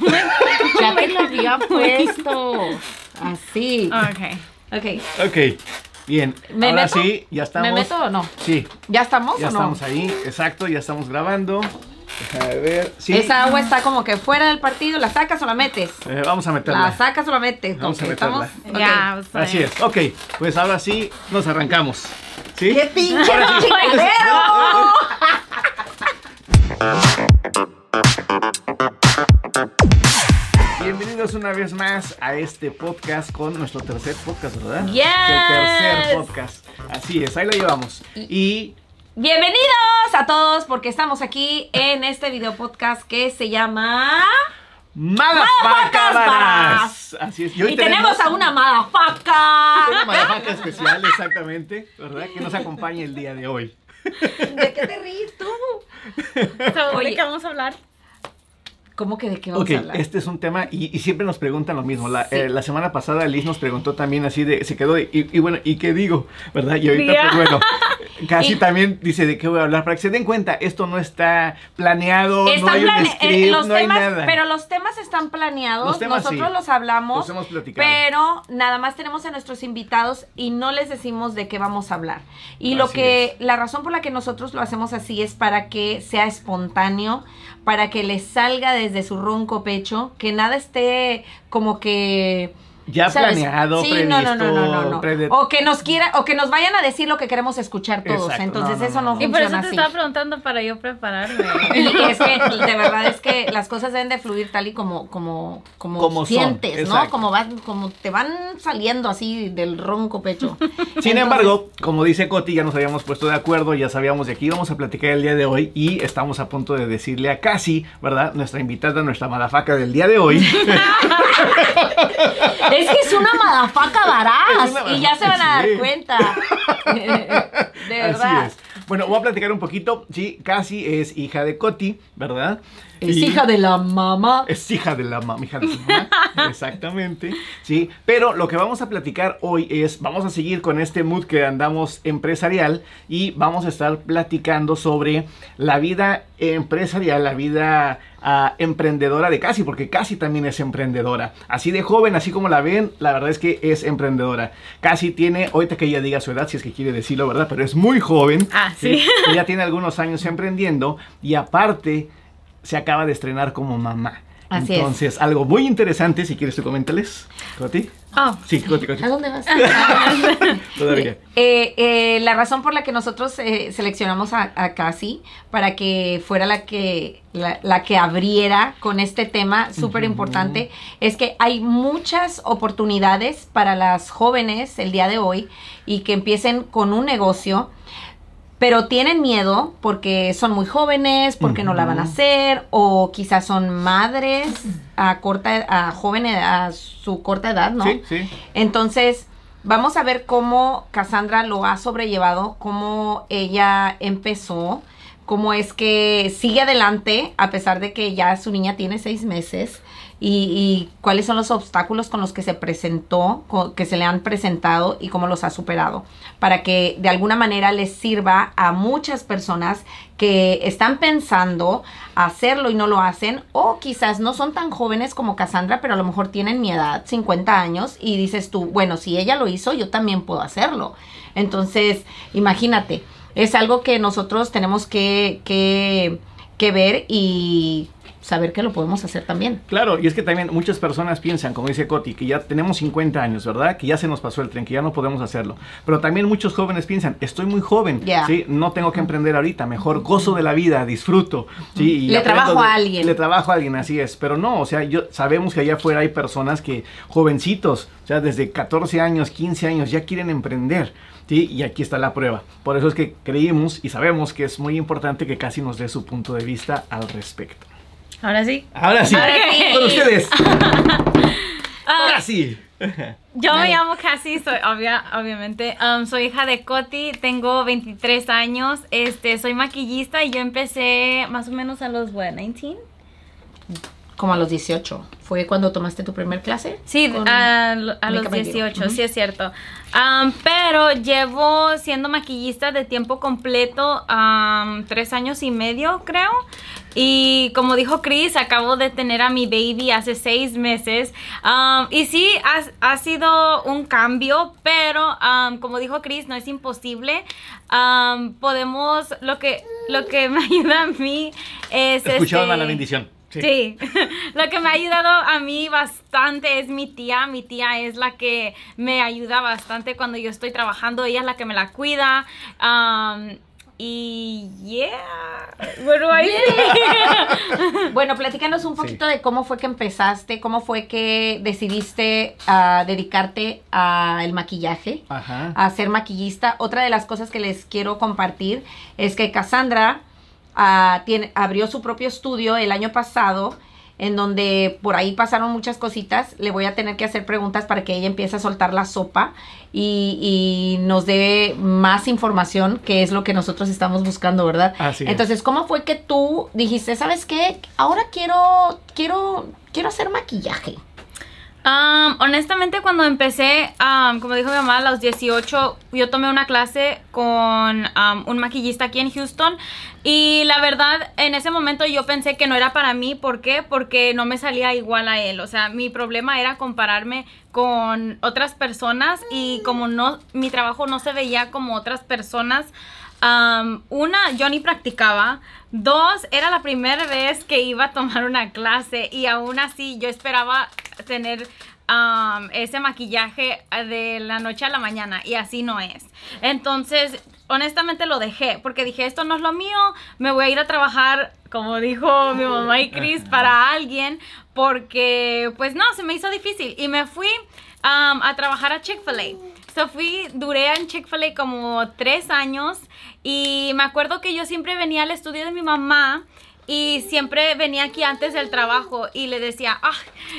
Ya te lo había puesto. Así. Ok. Ok. Ok, bien. ¿Me Ahora meto? sí, ya estamos. ¿Me meto o no? Sí, ¿Ya estamos ya o no? estamos ahí. Exacto, ya estamos grabando. Déjame ver. Sí. Esa agua está como que fuera del partido. ¿La sacas o la metes? Eh, vamos a meterla. ¿La sacas o la metes? Vamos a Ok, meterla. ¿estamos? Ok. Ya, está Así es. Ok, pues ahora sí nos arrancamos. ¿Sí? ¡Qué pinche Ahora Bienvenidos una vez más a este podcast con nuestro tercer podcast, ¿verdad? Yes. El tercer podcast. Así es, ahí lo llevamos. Y Bienvenidos a todos porque estamos aquí en este video podcast que se llama... Madafaca Madafacas. Así es. Y, tenemos a una madafaca. una madafaca especial, exactamente, ¿verdad? Que nos acompaña el día de hoy. ¿De qué te ríes tú? So, Oye. ¿De qué vamos a hablar? ¿Cómo que de qué vamos Ok, a hablar? este es un tema y, y siempre nos preguntan lo mismo. La, Sí. eh, la semana pasada Liz nos preguntó también así de, se quedó de, y, y bueno, ¿y qué digo? ¿Verdad? Y ahorita, pues bueno, casi Y- también dice de qué voy a hablar. Para que se den cuenta, esto no está planeado, no Están hay un eh, script, los no hay nada. pero los temas están planeados, Los temas nosotros sí. los hablamos, Los hemos platicado. pero nada más tenemos a nuestros invitados y no les decimos de qué vamos a hablar. Y lo que, la razón por la que nosotros lo hacemos así es para que sea espontáneo, para que les salga desde su ronco pecho, que nada esté como que Ya ¿sabes? planeado, sí, previsto, no, no, no, no, no, no. prede- O que nos quiera, o que nos vayan a decir lo que queremos escuchar todos. Exacto. Entonces No, no, eso no, no, no. Y por eso funciona te así. estaba preguntando para yo prepararme. Y es que de verdad es que las cosas deben de fluir tal y como como como, Como son, sientes, ¿no? exacto. Como van como te van saliendo así del ronco pecho. Sin Entonces, embargo, como dice Coti, ya nos habíamos puesto de acuerdo, ya sabíamos de aquí íbamos a platicar el día de hoy y estamos a punto de decirle a Casi, ¿verdad? Nuestra invitada, nuestra madafaca del día de hoy. es que es una madafaca varaz una y ya se van a dar sí. cuenta. De verdad. Así es. Bueno, voy a platicar un poquito. Sí, Casi es hija de Coti, ¿verdad? Es Y- hija de la mamá. Es hija de la mamá, hija de su mamá. Exactamente. Sí, pero lo que vamos a platicar hoy es, vamos a seguir con este mood que andamos empresarial y vamos a estar platicando sobre la vida empresarial, la vida emprendedora de Casi, porque Casi también es emprendedora. Así de joven, así como la ven, la verdad es que es emprendedora. Casi tiene, ahorita que ella diga su edad, si es que quiere decirlo, ¿verdad? Pero es muy joven. Ah, sí. Ella tiene algunos años emprendiendo y aparte se acaba de estrenar como mamá. Así es. Entonces, algo muy interesante, si quieres tú coméntales, Coti. Oh, Sí, Coti, Coti. ¿A dónde vas? Todavía. Eh, eh, la razón por la que nosotros eh, seleccionamos a, a Casi para que fuera la que la, la que abriera con este tema súper importante es que hay muchas oportunidades para las jóvenes el día de hoy y que empiecen con un negocio pero tienen miedo porque son muy jóvenes, porque no la van a hacer, o quizás son madres a corta, a jóvenes, a su corta edad, ¿no? Sí, sí. Entonces, vamos a ver cómo Cassandra lo ha sobrellevado, cómo ella empezó, cómo es que sigue adelante a pesar de que ya su niña tiene seis meses y, cuáles son los obstáculos con los que se presentó, que se le han presentado y cómo los ha superado, para que de alguna manera les sirva a muchas personas que están pensando hacerlo y no lo hacen, o quizás no son tan jóvenes como Cassandra, pero a lo mejor tienen mi edad, 50 años, y dices tú, bueno, si ella lo hizo, yo también puedo hacerlo. Entonces, imagínate, es algo que nosotros tenemos que, que, que ver y saber que lo podemos hacer también. Claro, y es que también muchas personas piensan, como dice Coti, que ya tenemos 50 años, ¿verdad? Que ya se nos pasó el tren, que ya no podemos hacerlo. Pero también muchos jóvenes piensan, estoy muy joven. ¿sí? No tengo que emprender ahorita, mejor gozo de la vida, disfruto, ¿sí? Y Le trabajo de- a alguien. Le trabajo a alguien, así es. Pero no, o sea, yo sabemos que allá afuera hay personas que, jovencitos, o sea, desde 14 años, 15 años, ya quieren emprender. ¿sí? Y aquí está la prueba. Por eso es que creímos y sabemos que es muy importante que casi nos dé su punto de vista al respecto. Ahora sí. Ahora sí, Ahora sí. con ustedes. Ah, Casi. Yo Dale. me llamo Cassie, soy obvia, obviamente. Um, soy hija de Coti, tengo 23 años. Este, soy maquillista y yo empecé más o menos a los, what, 19? Como a los 18. ¿Fue cuando tomaste tu primer clase? Sí, a, a los Makeup and 18, Ujú. sí es cierto. Am, pero llevo siendo maquillista de tiempo completo am, tres años y medio, creo. Y como dijo Chris, acabo de tener a mi baby hace seis meses. Am, y sí, ha, ha sido un cambio, pero como dijo Chris, no es imposible. Podemos, lo que, lo que me ayuda a mí es... Escucharon a este, la bendición. Sí. lo que me ha ayudado a mí bastante es mi tía. Mi tía es la que me ayuda bastante cuando yo estoy trabajando. Ella es la que me la cuida. Um, y yeah, what do I say? Bueno, platícanos un poquito de cómo fue que empezaste, cómo fue que decidiste ah, dedicarte al maquillaje, Ajá. a ser maquillista. Otra de las cosas que les quiero compartir es que Cassandra ah, tiene, abrió su propio estudio el año pasado, en donde por ahí pasaron muchas cositas. Le voy a tener que hacer preguntas para que ella empiece a soltar la sopa y, y nos dé más información, que es lo que nosotros estamos buscando, ¿verdad? Así es. Entonces, ¿cómo fue que tú dijiste, sabes qué? Ahora quiero, quiero, quiero hacer maquillaje. Honestamente, cuando empecé, como dijo mi mamá, a los 18, yo tomé una clase con un maquillista aquí en Houston. Y la verdad, en ese momento yo pensé que no era para mí. ¿Por qué? Porque no me salía igual a él. O sea, mi problema era compararme con otras personas y como no, mi trabajo no se veía como otras personas. Um, una, yo ni practicaba. Dos, era la primera vez que iba a tomar una clase y aún así yo esperaba tener um, ese maquillaje de la noche a la mañana y así no es. Entonces, honestamente lo dejé porque dije, esto no es lo mío, me voy a ir a trabajar, como dijo mi mamá y Chris, para alguien porque pues no, se me hizo difícil y me fui um, a trabajar a Chick-fil-A. So fui, duré en Chick-fil-A como tres años y me acuerdo que yo siempre venía al estudio de mi mamá y siempre venía aquí antes del trabajo y le decía, ah,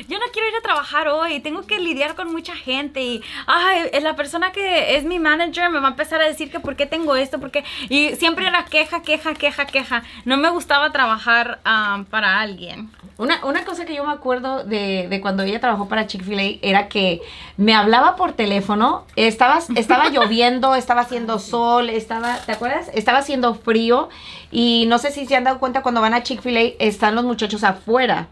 yo no quiero ir a trabajar hoy, tengo que lidiar con mucha gente y, ay, la persona que es mi manager me va a empezar a decir que por qué tengo esto, porque y siempre era queja, queja, queja, queja. No me gustaba trabajar um, para alguien. Una, una cosa que yo me acuerdo de, de cuando ella trabajó para Chick-fil-A era que me hablaba por teléfono, estaba, estaba lloviendo, estaba haciendo sol, estaba, ¿te acuerdas? Estaba haciendo frío y no sé si se han dado cuenta cuando van a Chick-fil-A están los muchachos afuera.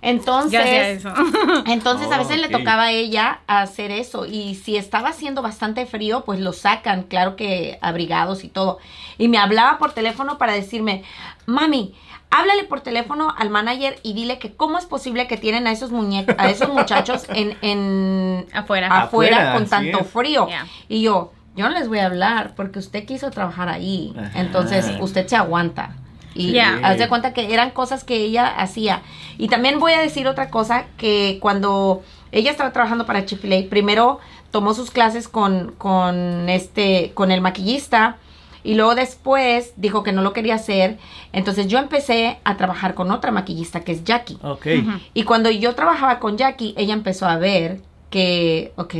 Entonces, eso. entonces a Oh, veces le ok. tocaba a ella hacer eso y si estaba haciendo bastante frío, pues lo sacan, claro que abrigados y todo. Y me hablaba por teléfono para decirme, mami, háblale por teléfono al manager y dile que cómo es posible que tienen a esos muñecos, a esos muchachos en, en Afuera. afuera, Afuera, con tanto es. frío. Yeah. Y yo, yo no les voy a hablar porque usted quiso trabajar ahí. Ajá. Entonces, usted se aguanta. Y Yeah. haz de cuenta que eran cosas que ella hacía. Y también voy a decir otra cosa, que cuando ella estaba trabajando para Chick-fil-A, primero tomó sus clases con, con, este, con el maquillista y luego después dijo que no lo quería hacer. Entonces yo empecé a trabajar con otra maquillista que es Jackie. Ok. Y cuando yo trabajaba con Jackie, ella empezó a ver que, ok,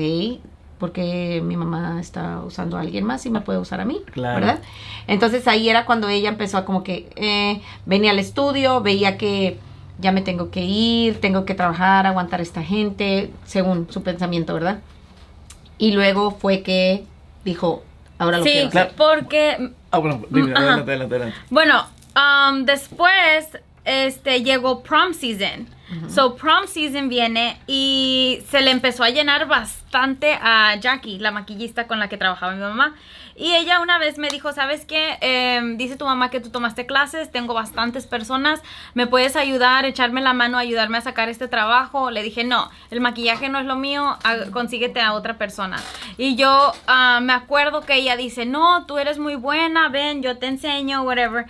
porque mi mamá está usando a alguien más y me puede usar a mí, Claro. ¿verdad? Entonces ahí era cuando ella empezó a como que eh, venía al estudio, veía que ya me tengo que ir, tengo que trabajar, aguantar a esta gente, según su pensamiento, ¿verdad? Y luego fue que dijo, ahora lo Sí, quiero hacer. Claro. porque Ah, bueno, dime, Mm, ajá. adelante, adelante, adelante. Bueno, um, después este, llegó prom season. So prom season viene y se le empezó a llenar bastante a Jackie, la maquillista con la que trabajaba mi mamá. Y ella una vez me dijo, ¿sabes qué? Em, dice tu mamá que tú tomaste clases, tengo bastantes personas, ¿me puedes ayudar, echarme la mano, ayudarme a sacar este trabajo? Le dije, no, el maquillaje no es lo mío, consíguete a otra persona. Y yo ah, me acuerdo que ella dice, no, tú eres muy buena, ven, yo te enseño, whatever.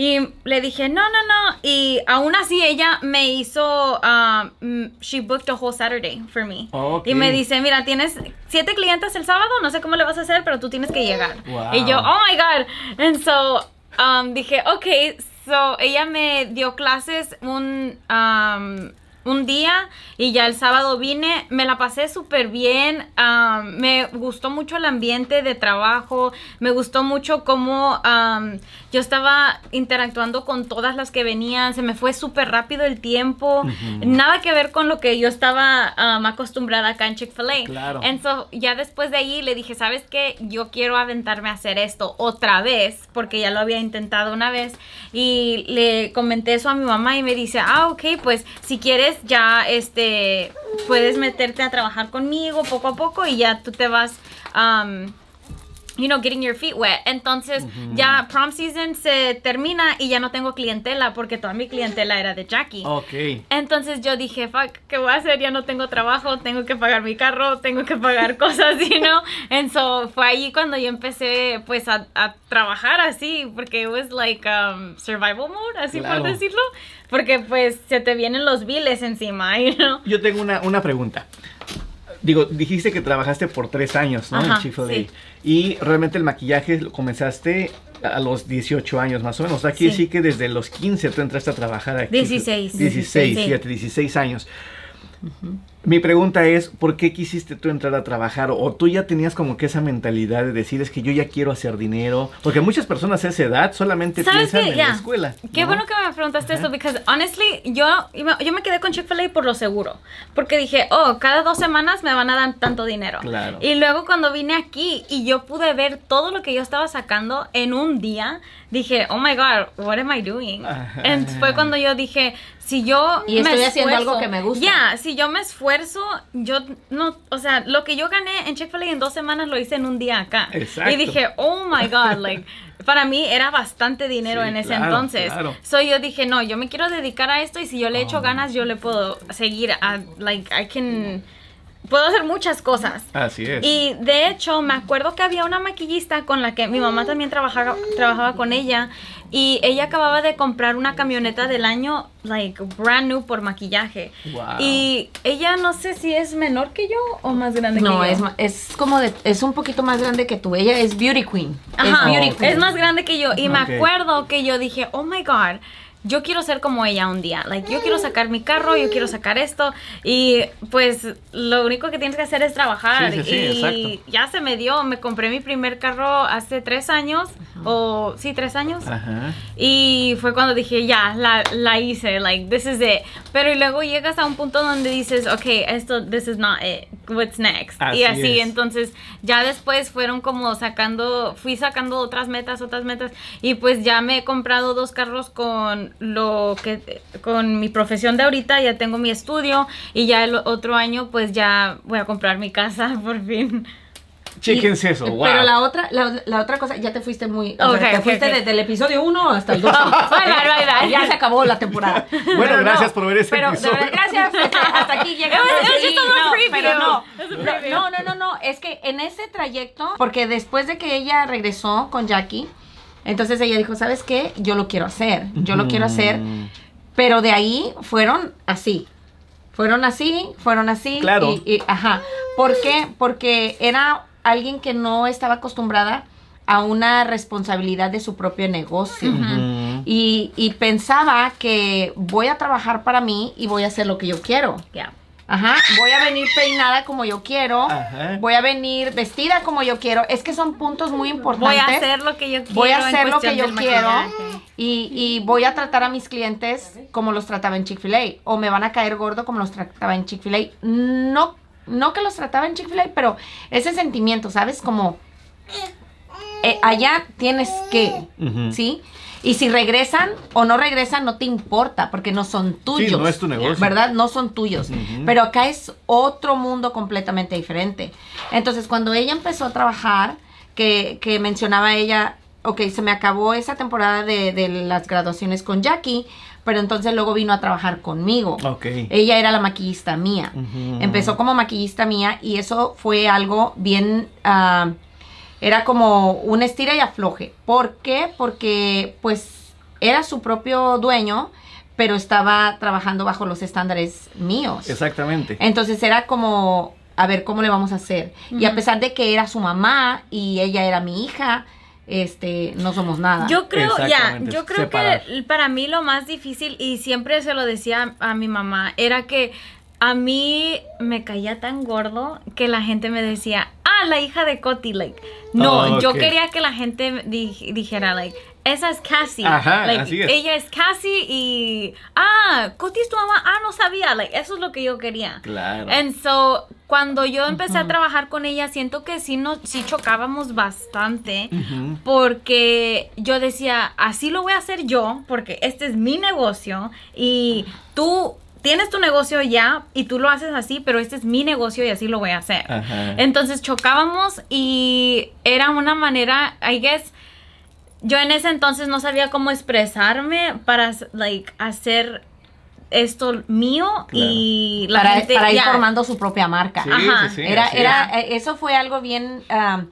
Y le dije, no, no, no. Y aún así ella me hizo, um, she booked a whole Saturday for me. Ok. Y me dice, mira, tienes siete clientes el sábado, no sé cómo le vas a hacer, pero tú tienes que llegar. Wow. Y yo, oh my God. And so, um, dije, ok, so ella me dio clases un, um, un día y ya el sábado vine, me la pasé súper bien, um, me gustó mucho el ambiente de trabajo, me gustó mucho cómo um, yo estaba interactuando con todas las que venían, se me fue súper rápido el tiempo, nada que ver con lo que yo estaba um, acostumbrada acá en Chick-fil-A. Claro. Entonces ya después de ahí le dije, ¿sabes qué? Yo quiero aventarme a hacer esto otra vez, porque ya lo había intentado una vez y le comenté eso a mi mamá y me dice, ah, ok, pues si quieres ya este puedes meterte a trabajar conmigo poco a poco y ya tú te vas um, you know, getting your feet wet. Entonces, ya prom season se termina y ya no tengo clientela porque toda mi clientela era de Jackie. Ok. Entonces yo dije, fuck, ¿qué voy a hacer? Ya no tengo trabajo, tengo que pagar mi carro, tengo que pagar cosas, you know? And so fue ahí cuando yo empecé pues a, a trabajar así, porque it was like um, survival mode, así Claro. por decirlo. Porque pues se te vienen los biles encima, you know? Yo tengo una, una pregunta. Digo, dijiste que trabajaste por tres años, ¿no? en Ajá, Chick-fil-A. sí. Y realmente el maquillaje lo comenzaste a los 18 años más o menos. O sea, quiere Sí. decir que desde los 15 tú entraste a trabajar aquí. 16. 16, Sí. fíjate, 16 años. Mi pregunta es, ¿por qué quisiste tú entrar a trabajar? ¿O tú ya tenías como que esa mentalidad de decir, es que yo ya quiero hacer dinero? Porque muchas personas a esa edad solamente ¿Sabes piensan qué? en Ya. la escuela. Qué ¿no? bueno que me preguntaste esto, porque honestly, yo, yo me quedé con Chick-fil-A por lo seguro. Porque dije, oh, cada dos semanas me van a dar tanto dinero. Claro. Y luego cuando vine aquí y yo pude ver todo lo que yo estaba sacando en un día, dije, oh my God, what am I doing? Ajá. Entonces fue cuando yo dije, si yo Y estoy haciendo algo que me gusta. Ya, si yo me esfuerzo, yo no, o sea, lo que yo gané en Chick-fil-A en dos semanas lo hice en un día acá. Exacto. Y dije, oh my God, like, para mí era bastante dinero Sí, en ese claro, entonces. claro. So yo dije, no, yo me quiero dedicar a esto y si yo le echo ganas, yo le puedo seguir a, like, I can, puedo hacer muchas cosas. Así es. Y de hecho, me acuerdo que había una maquillista con la que mi mamá también trabajaba, trabajaba con ella. Y ella acababa de comprar una camioneta del año, like, brand new por maquillaje. Wow. Y ella no sé si es menor que yo o más grande No, que yo. es, ma- es como de, es un poquito más grande que tú. Ella es beauty queen. Ajá, es beauty ok. queen. es más grande que yo. Y me acuerdo que yo dije, oh my God, yo quiero ser como ella un día. Like, yo quiero sacar mi carro, yo quiero sacar esto. Y pues lo único que tienes que hacer es trabajar. Sí, sí, sí, y exacto. ya se me dio. Me compré mi primer carro hace tres años. O sí, tres años. Ajá. Y fue cuando dije, ya, la, la hice, like, this is it. Pero y luego llegas a un punto donde dices, ok, esto, this is not it, what's next? Así y así, es. entonces ya después fueron como sacando, fui sacando otras metas, otras metas. Y pues ya me he comprado dos carros con lo que, con mi profesión de ahorita, ya tengo mi estudio. Y ya el otro año, pues ya voy a comprar mi casa, por fin. Chéquense Y- eso, wow. Pero la otra, la, la otra cosa, ya te fuiste muy. o Ok, sea, te ok, fuiste ok. desde el episodio 1 hasta el 2. bye, bye, bye. Ya se acabó la temporada. Bueno, gracias por ver ese pero, episodio. verdad, gracias. este, Hasta aquí llegamos. No, pero no. No, no, no, no. Es que en ese trayecto, porque después de que ella regresó con Jackie, entonces ella dijo, ¿sabes qué? Yo lo quiero hacer. Yo lo quiero hacer. Pero de ahí fueron así. Fueron así, fueron así. Claro. Y, y- ajá. ¿Por qué? Porque era alguien que no estaba acostumbrada a una responsabilidad de su propio negocio. Y, y pensaba que voy a trabajar para mí y voy a hacer lo que yo quiero. Ya. Ajá. Voy a venir peinada como yo quiero. Ajá. Voy a venir vestida como yo quiero. Es que son puntos muy importantes. Voy a hacer lo que yo quiero. Voy a hacer lo que yo quiero y, y voy a tratar a mis clientes como los trataba en Chick-fil-A o me van a caer gordo como los trataba en Chick-fil-A. No, no que los trataba en Chick-fil-A, pero ese sentimiento, ¿sabes? Como eh, allá tienes que. ¿sí? Y si regresan o no regresan, no te importa porque no son tuyos. no es tu negocio. ¿Verdad? No son tuyos. Pero acá es otro mundo completamente diferente. Entonces, cuando ella empezó a trabajar, que, que mencionaba ella, ok, se me acabó esa temporada de, de las graduaciones con Jackie, pero entonces luego vino a trabajar conmigo. Ok. Ella era la maquillista mía. Empezó como maquillista mía y eso fue algo bien... ah, era como un estira y afloje. ¿Por qué? Porque pues era su propio dueño, pero estaba trabajando bajo los estándares míos. Exactamente. Entonces era como, a ver, ¿cómo le vamos a hacer? Y a pesar de que era su mamá y ella era mi hija, este, no somos nada. Yo creo, ya, yo creo separar. que para mí lo más difícil, y siempre se lo decía a, a mi mamá, era que a mí me caía tan gordo que la gente me decía, ah, la hija de Coti, like, no, Oh, yo quería que la gente di- dijera, like, esa es Cassie, Ajá, like, así es. ella es Cassie y, ah, Coti es tu mamá, ah, no sabía, like, eso es lo que yo quería. Claro. And so, cuando yo empecé a trabajar con ella, siento que sí, nos, sí chocábamos bastante. Porque yo decía, así lo voy a hacer yo, porque este es mi negocio y tú tienes tu negocio ya y tú lo haces así, pero este es mi negocio y así lo voy a hacer. Ajá. Entonces chocábamos y era una manera, I guess, yo en ese entonces no sabía cómo expresarme para like, hacer esto mío y la para, gente para ir ya. formando su propia marca. Sí, Ajá. sí, sí, era, era, eh, eso fue algo bien, ah,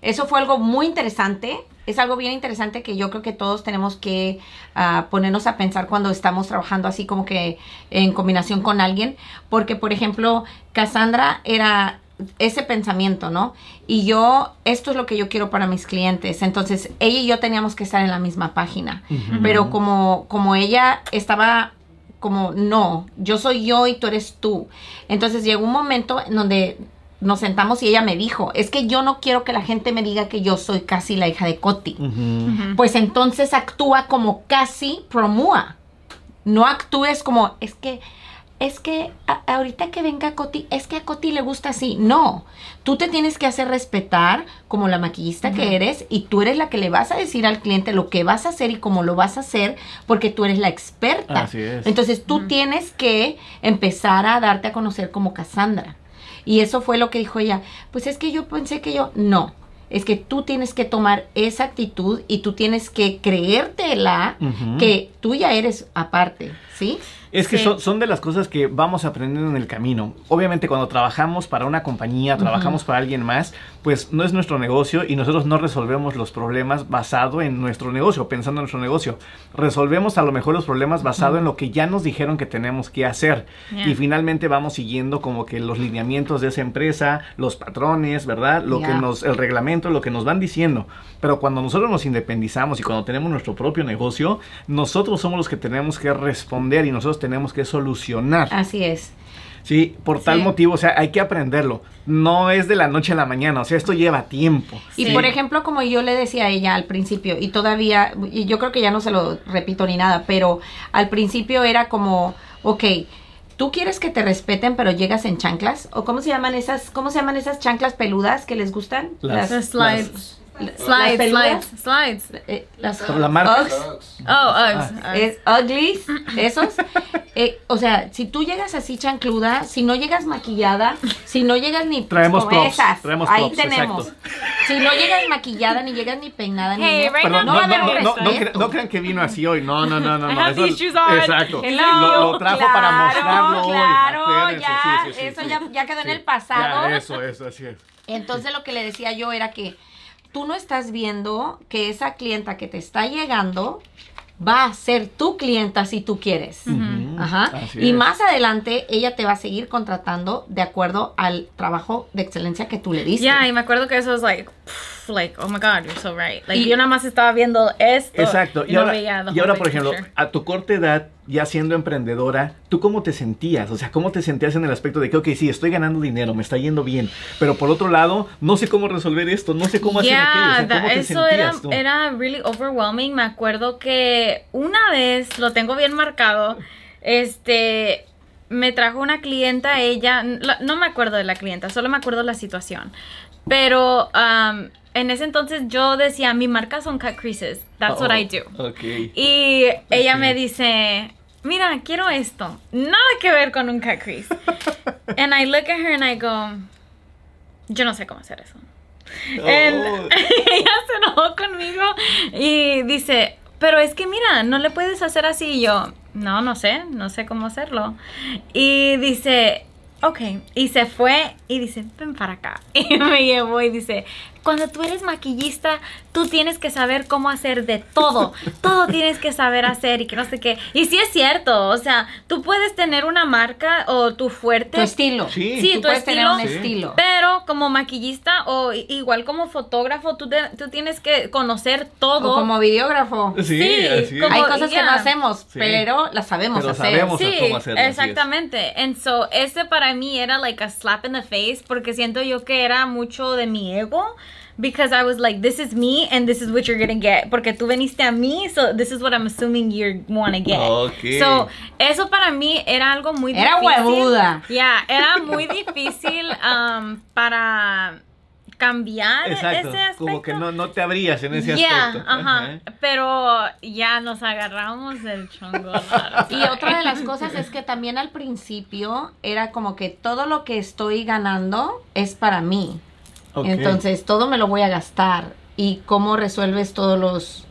eso fue algo muy interesante. Es algo bien interesante que yo creo que todos tenemos que ah, ponernos a pensar cuando estamos trabajando así como que en combinación con alguien. Porque, por ejemplo, Cassandra era ese pensamiento, ¿no? Y yo, esto es lo que yo quiero para mis clientes. Entonces, ella y yo teníamos que estar en la misma página. Pero como, como ella estaba como, no, yo soy yo y tú eres tú. Entonces llegó un momento en donde nos sentamos y ella me dijo, es que yo no quiero que la gente me diga que yo soy casi la hija de Coti. Pues entonces actúa como casi promúa. No actúes como, es que, es que a- ahorita que venga Coti, es que a Coti le gusta así. No, tú te tienes que hacer respetar como la maquillista que eres y tú eres la que le vas a decir al cliente lo que vas a hacer y cómo lo vas a hacer porque tú eres la experta. Así es. Entonces tú tienes que empezar a darte a conocer como Cassandra. Y eso fue lo que dijo ella. Pues es que yo pensé que yo, no. Es que tú tienes que tomar esa actitud y tú tienes que creértela que tú ya eres aparte, ¿sí? Es que Sí. son, son de las cosas que vamos aprendiendo en el camino. Obviamente cuando trabajamos para una compañía, trabajamos para alguien más, pues no es nuestro negocio y nosotros no resolvemos los problemas basado en nuestro negocio, pensando en nuestro negocio. Resolvemos a lo mejor los problemas basado en lo que ya nos dijeron que tenemos que hacer. Yeah. Y finalmente vamos siguiendo como que los lineamientos de esa empresa, los patrones, ¿verdad? Lo que nos, el reglamento, lo que nos van diciendo. Pero cuando nosotros nos independizamos y cuando tenemos nuestro propio negocio, nosotros somos los que tenemos que responder y nosotros tenemos que solucionar. Así es. Sí, por tal Sí. motivo, o sea, hay que aprenderlo. No es de la noche a la mañana, o sea, esto lleva tiempo. Y Sí. por ejemplo, como yo le decía a ella al principio, y todavía, y yo creo que ya no se lo repito ni nada, pero al principio era como, ok, tú quieres que te respeten, pero llegas en chanclas, o cómo se llaman esas, cómo se llaman esas chanclas peludas que les gustan? Las- The slides. las Slides, slides, slides. Eh, las la marca- Uggs, Oh, Uggs. Uggs. es uglies, esos. Eh, o sea, si tú llegas así chancluda, si no llegas maquillada, si no llegas ni Traemos como props, esas, traemos ahí props, tenemos. exacto. Si no llegas maquillada, ni llegas ni peinada, ni Hey, right Perdón, no, va a no, haber no, no, no, respeto. cre- no crean que vino así hoy. No, no, no, no. No. eso-. Exacto. Lo, lo trajo para Claro, mostrarlo hoy. Claro, ya, sí, sí, sí, eso sí. ya, ya quedó en el pasado. Ya, eso, eso, así es. Entonces lo que le decía yo era que tú no estás viendo que esa clienta que te está llegando va a ser tu clienta si tú quieres. Ajá. Y es. más adelante ella te va a seguir contratando de acuerdo al trabajo de excelencia que tú le diste. Yeah, y me acuerdo que eso es like, pff, like, oh my god, you're so right. Like, Y- yo nada más estaba viendo esto. Exacto. Y, Y no ahora, the y ahora, por ejemplo, picture. a tu corta edad, ya siendo emprendedora, ¿tú cómo te sentías? O sea, ¿cómo te sentías en el aspecto de que, ok, sí, estoy ganando dinero, me está yendo bien, pero por otro lado, no sé cómo resolver esto, no sé cómo hacer Yeah, aquello? O sea, ¿cómo that- te eso era, sentías tú? era really overwhelming. Me acuerdo que una vez, lo tengo bien marcado, este, me trajo una clienta, ella, la- no me acuerdo de la clienta, solo me acuerdo la situación. Pero um, en ese entonces yo decía, mi marca son cut creases, that's what I do. Oh, Ok. Y ella me dice, mira, quiero esto. Nada que ver con un cut crease. and I look at her and I go, yo no sé cómo hacer eso. And Oh. ella se enojó conmigo y dice, pero es que mira, no le puedes hacer así. Y yo, no, no sé, no sé cómo hacerlo. Y dice, ok. Y se fue y dice, ven para acá. Y me llevó y dice, cuando tú eres maquillista, tú tienes que saber cómo hacer de todo. todo tienes que saber hacer y que no sé qué. Y sí es cierto, o sea, tú puedes tener una marca o tu fuerte. Tu estilo. Sí. Sí, Tú tu puedes tener estilo. un Sí. estilo. Pero como maquillista o igual como fotógrafo, tú, te- tú tienes que conocer todo. O como videógrafo. Sí, Sí, así como- Hay cosas que ya. no hacemos, Sí. pero las sabemos Pero hacer. sabemos. Sí, cómo hacerlo, exactamente. And so, ese para mí era like a slap in the face porque siento yo que era mucho de mi ego. Because I was like, this is me and this is what you're gonna get. Porque tú veniste a mí, so this is what I'm assuming you wanna get. Ok. So, eso para mí era algo muy Era difícil. huevuda. Yeah, era muy difícil um, para cambiar Exacto. ese aspecto. Como que no, no te abrías en ese Yeah, aspecto. ajá. Pero ya nos agarramos del chongo. Y otra de las cosas es que también al principio era como que todo lo que estoy ganando es para mí. Entonces todo me lo voy a gastar. ¿Y cómo resuelves todos los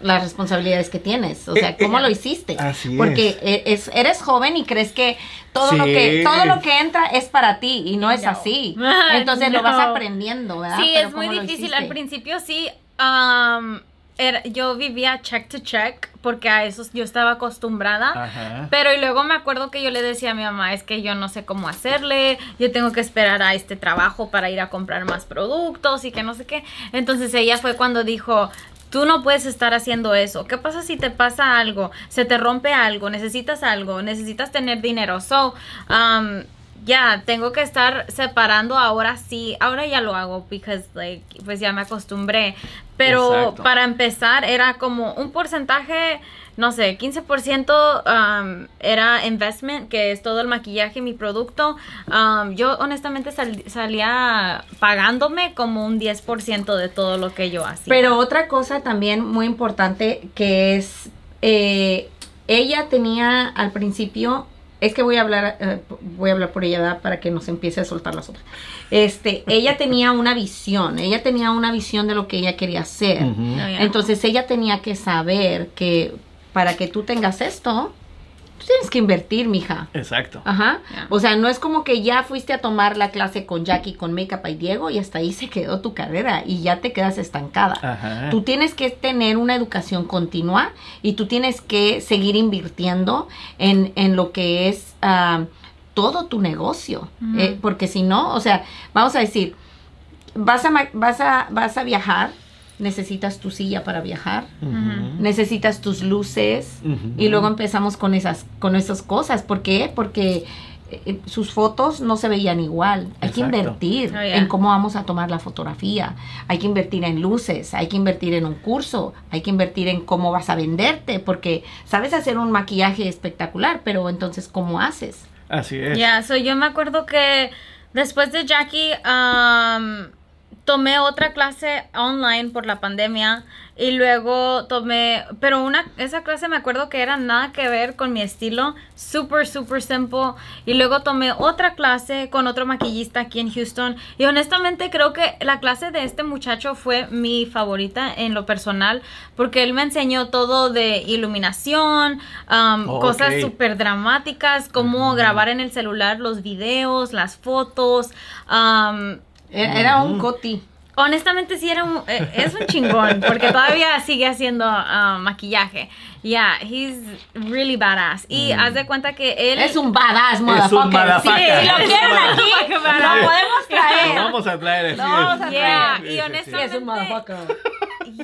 las responsabilidades que tienes? O sea, Eh, ¿cómo eh, lo hiciste? así Porque es. e- es- eres joven y crees que todo lo que todo lo que entra es para ti y no es No. así. Entonces lo vas aprendiendo, ¿verdad? Sí, Pero es muy ¿cómo lo difícil. Al principio sí. um, era- yo vivía check to check porque a eso yo estaba acostumbrada. Ajá. Pero y luego me acuerdo que yo le decía a mi mamá, es que yo no sé cómo hacerle, yo tengo que esperar a este trabajo para ir a comprar más productos y que no sé qué. Entonces ella fue cuando dijo, tú no puedes estar haciendo eso. ¿Qué pasa si te pasa algo? Se te rompe algo, necesitas algo, necesitas tener dinero. So, um, ya, tengo que estar separando ahora sí, ahora ya lo hago because like, pues ya me acostumbré. Pero Exacto. para empezar era como un porcentaje, no sé, 15% um, era investment, que es todo el maquillaje, mi producto. Um, yo honestamente sal- salía pagándome como un 10% de todo lo que yo hacía. Pero otra cosa también muy importante que es, eh, ella tenía al principio, es que voy a hablar, eh, voy a hablar por ella ¿verdad? para que nos empiece a soltar las otras. Este, ella tenía una visión, ella tenía una visión de lo que ella quería hacer. Entonces ella tenía que saber que para que tú tengas esto, tú tienes que invertir, mija. Exacto. Ajá. O sea, no es como que ya fuiste a tomar la clase con Jackie, con Makeup y Diego y hasta ahí se quedó tu carrera y ya te quedas estancada. Ajá. Tú tienes que tener una educación continua y tú tienes que seguir invirtiendo en, en lo que es ah, todo tu negocio. Eh, porque si no, o sea, vamos a decir, vas a, ma- vas a, vas a viajar, necesitas tu silla para viajar, necesitas tus luces y luego empezamos con esas, con esas cosas. ¿Por qué? Porque eh, sus fotos no se veían igual. Hay que invertir Oh, yeah. en cómo vamos a tomar la fotografía. Hay que invertir en luces, hay que invertir en un curso, hay que invertir en cómo vas a venderte, porque sabes hacer un maquillaje espectacular, pero entonces ¿cómo haces? Así es. Ya, so yo me acuerdo que después de Jackie um, tomé otra clase online por la pandemia y luego tomé, pero una esa clase me acuerdo que era nada que ver con mi estilo, super super simple y luego tomé otra clase con otro maquillista aquí en Houston y honestamente creo que la clase de este muchacho fue mi favorita en lo personal porque él me enseñó todo de iluminación, um, Oh, cosas ok. súper dramáticas, cómo grabar en el celular los videos, las fotos. um, Era, era un coti. honestamente sí era un, eh, es un chingón, porque todavía sigue haciendo uh, maquillaje. Yeah, he's really badass. Y haz de cuenta que él... Es un badass, un motherfucker. motherfucker. Sí, si lo Es quieren un aquí, lo podemos Lo traer. vamos a traer. Lo vamos a es. Yeah, Sí, y sí, sí. honestamente- Sí, es un motherfucker.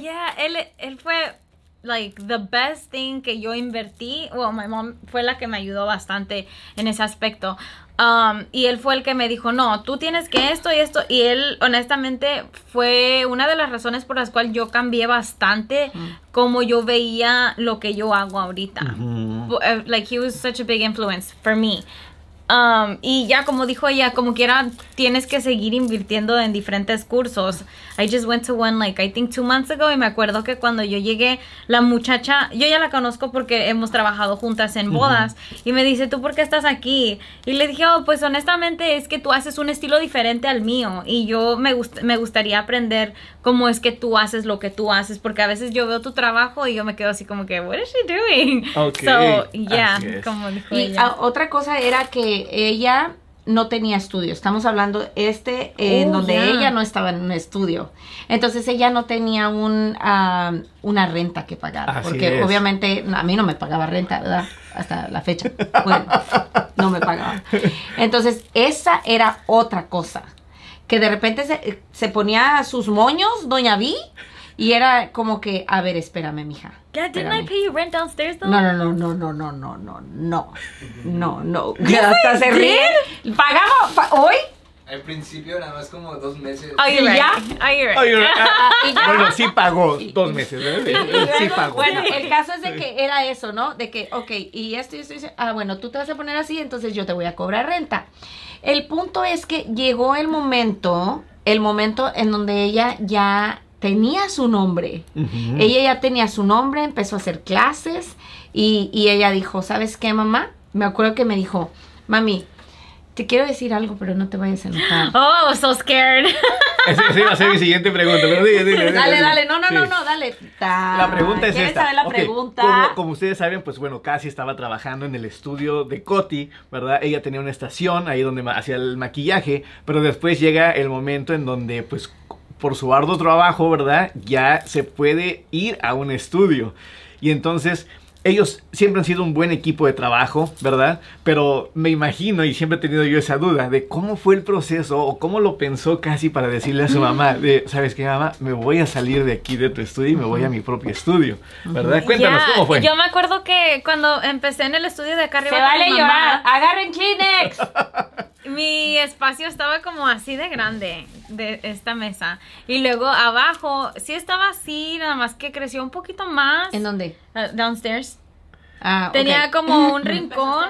Yeah, él, él fue like the best thing que yo invertí. Well, my mom fue la que me ayudó bastante en ese aspecto. Um, y él fue el que me dijo, no, tú tienes que esto y esto. Y él, honestamente, fue una de las razones por las cuales yo cambié bastante como yo veía lo que yo hago ahorita. Uh, like he was such a big influence for me. Um, y ya como dijo ella, como quiera tienes que seguir invirtiendo en diferentes cursos. I just went to one like I think two months ago y me acuerdo que cuando yo llegué la muchacha, yo ya la conozco porque hemos trabajado juntas en bodas y me dice, "¿Tú por qué estás aquí?" Y le dije, "Oh, pues honestamente es que tú haces un estilo diferente al mío y yo me gust- me gustaría aprender cómo es que tú haces lo que tú haces porque a veces yo veo tu trabajo y yo me quedo así como que, "What is she doing?" Ok, So, yeah, así es. como dijo Y ella. ah, otra cosa era que ella no tenía estudio. Estamos hablando este en Oh, donde ella no estaba en un estudio. Entonces ella no tenía un, una renta que pagar. Así porque es. obviamente a mí no me pagaba renta, ¿verdad? Hasta la fecha. Bueno, no me pagaba. Entonces esa era otra cosa. Que de repente se, se ponía sus moños, doña Vi, y era como que, a ver, espérame, mija. Yeah, didn't I pay you rent downstairs though? No, no, no, no, no, no, no, no, no, no, no. Hasta se ríe. Pagaba pa- hoy Al principio nada más como dos meses. Oh, you're ¿Y right. ya? You're Ay, right. y ya. Bueno, sí pagó dos meses, ¿verdad? Y Sí pagó. bueno, el caso es de que era eso, ¿no? De que, ok, y esto y esto esto. Ah, bueno, tú te vas a poner así, entonces yo te voy a cobrar renta. El punto es que llegó el momento, el momento en donde ella ya tenía su nombre. Ella ya tenía su nombre, empezó a hacer clases y, y ella dijo, ¿sabes qué, mamá? Me acuerdo que me dijo, mami, te quiero decir algo, pero no te vayas a enojar. Oh, so scared. Esa esa iba a ser mi siguiente pregunta, pero dile, dile, dile, Dale, dale, no, no, Sí. no, no, dale. La pregunta es ¿Quieres esta. saber la pregunta? Como, como ustedes saben, pues bueno, Casi estaba trabajando en el estudio de Coti, ¿verdad? Ella tenía una estación ahí donde hacía el maquillaje, pero después llega el momento en donde, pues, por su arduo trabajo, ¿verdad? Ya se puede ir a un estudio. Y entonces, ellos siempre han sido un buen equipo de trabajo, ¿verdad? Pero me imagino, y siempre he tenido yo esa duda, de cómo fue el proceso o cómo lo pensó casi para decirle a su mamá, de, ¿sabes qué, mamá? Me voy a salir de aquí de tu estudio y me voy a mi propio estudio, ¿verdad? Cuéntanos, Yeah, ¿cómo fue? Yo me acuerdo que cuando empecé en el estudio de acá Se arriba con vale llorar. Agarren Kleenex. mi espacio estaba como así de grande de esta mesa. Y luego abajo sí estaba así, nada más que creció un poquito más. ¿En dónde? Uh, downstairs. Ah. Tenía como un rincón.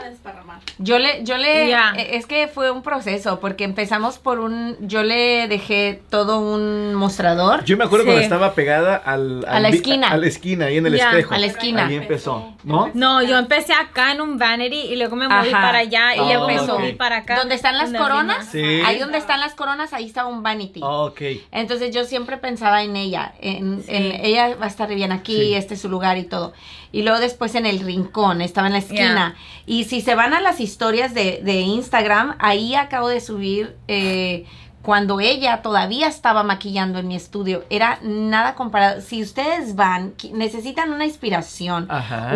Yo le, yo le, eh, es que fue un proceso, porque empezamos por un, yo le dejé todo un mostrador. Yo me acuerdo Sí. cuando estaba pegada al, A la esquina. A la esquina, ahí en el espejo. a la esquina. Ahí empezó, ¿no? No, yo empecé acá en un vanity y luego me moví Ajá. para allá y Oh, luego me moví para acá. ¿Dónde están las coronas? Sí. Ahí donde están las coronas, ahí estaba un vanity. Ok. Entonces yo siempre pensaba en ella, en, Sí. en- ella va a estar bien aquí, Sí. este es su lugar y todo. Y luego después en el rincón, estaba en la esquina. Y si se van a las historias de, de Instagram, ahí acabo de subir eh, cuando ella todavía estaba maquillando en mi estudio. Era nada comparado. Si ustedes van, necesitan una inspiración,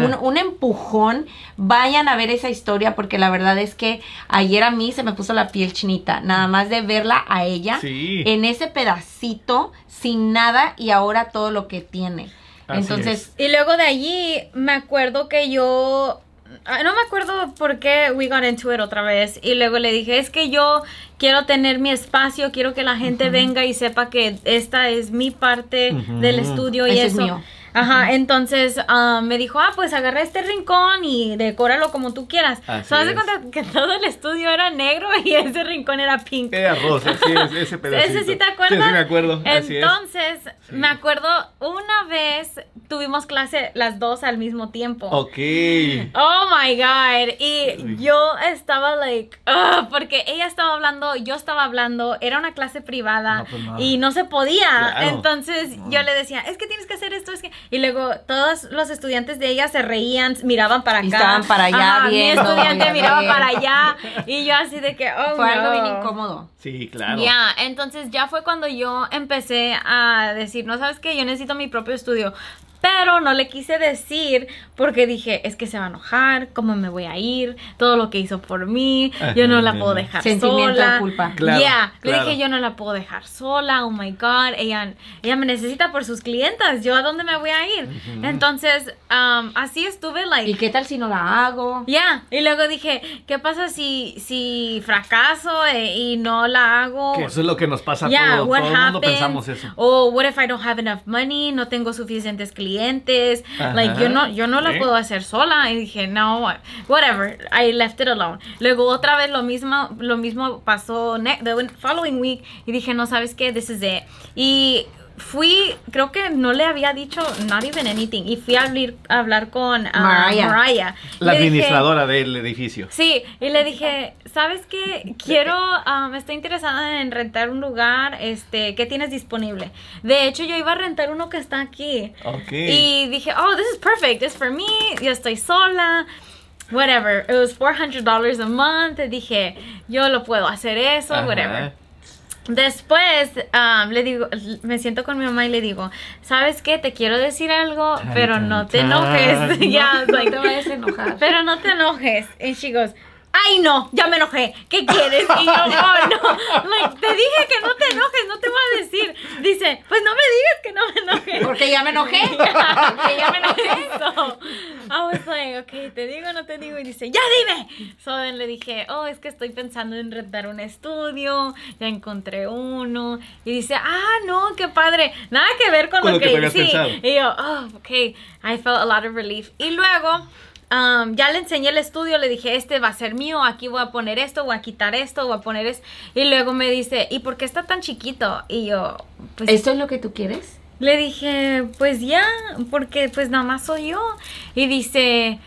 un, un empujón, vayan a ver esa historia porque la verdad es que ayer a mí se me puso la piel chinita, nada más de verla a ella Sí. en ese pedacito sin nada y ahora todo lo que tiene. Así Entonces, Y luego de allí me acuerdo que yo ah, no me acuerdo por qué we got into it otra vez y luego le dije, es que yo quiero tener mi espacio, quiero que la gente venga y sepa que esta es mi parte del estudio y Ese es eso. mío. Ajá, entonces ah, me dijo, ah, pues agarra este rincón y decóralo como tú quieras. Así ¿Se das es. cuenta que todo el estudio era negro y ese rincón era pink? Era rosa, sí, es, ese pedacito. ¿Ese sí te acuerdas? Sí, sí me acuerdo, así es. Entonces, me acuerdo una vez tuvimos clase las dos al mismo tiempo. Ok. Oh my god. Y yo estaba like, ugh, porque ella estaba hablando, yo estaba hablando, era una clase privada No, pues no. y no se podía. Claro. Entonces yo le decía, es que tienes que hacer esto, es que. Y luego todos los estudiantes de ella se reían, miraban para acá. Y estaban para allá Ajá, viendo, Mi estudiante miraba para allá. Y yo así de que, oh fue algo no. bien incómodo. Sí, claro. Ya, entonces ya fue cuando yo empecé a decir, no sabes qué, yo necesito mi propio estudio. Pero no le quise decir porque dije, es que se va a enojar, cómo me voy a ir, todo lo que hizo por mí, yo no la puedo dejar Sentimiento de sola. culpa. Claro, Ya, le claro. dije, yo no la puedo dejar sola, oh my god, ella, ella me necesita por sus clientas, yo a dónde me voy a ir. Entonces, um, así estuve, like, ¿Y qué tal si no la hago? ya, y luego dije, ¿qué pasa si, si fracaso eh, y no la hago? Que eso es lo que nos pasa a Yeah, todos. what Todo el mundo pensamos eso. O what if I don't have enough money? No tengo suficientes clientes. Ajá. Like yo no yo no la Sí. puedo hacer sola y dije, "No, whatever. I left it alone." Luego otra vez lo mismo lo mismo pasó the following week y dije, "No, ¿sabes qué? This is it." Y fui, creo que no le había dicho not even anything y fui a hablar, a hablar con ah, Mariah. Mariah. La Le dije- administradora del edificio. Sí, y le dije, ¿sabes qué? Quiero, um, estoy interesada en rentar un lugar, este, ¿qué tienes disponible? De hecho, yo iba a rentar uno que está aquí. Ok. Y dije, oh, this is perfect, it's for me, yo estoy sola. whatever. It was $400 a month. Dije, yo lo puedo hacer eso, Ajá. whatever. Después um, le digo, me siento con mi mamá y le digo, ¿sabes qué? Te quiero decir algo, Tan, pero tan, no te enojes. Ya, No like, te vayas a enojar. pero no te enojes. And she goes, ay no, ya me enojé. ¿Qué quieres? Y yo, oh no. Like, te dije que no te enojes, no te voy a decir. Dice, pues no me digas que no me enoje. Porque ya me enojé. Porque ya me enojé. So, I was like, okay, te digo, no te digo. Y dice, ya dime. So then le dije, oh, es que estoy pensando en rentar un estudio. Ya encontré uno. Y dice, ah, no, qué padre. Nada que ver con, Con lo, lo que te habías sí. pensado. Y yo, oh, okay. I felt a lot of relief. Y luego. Um, ya le enseñé el estudio, le dije, este va a ser mío, aquí voy a poner esto, voy a quitar esto, voy a poner esto. Y luego me dice, ¿y por qué está tan chiquito? Y yo, pues ¿Esto es lo que tú quieres? le dije, pues ya, porque pues nada más soy yo. Y dice,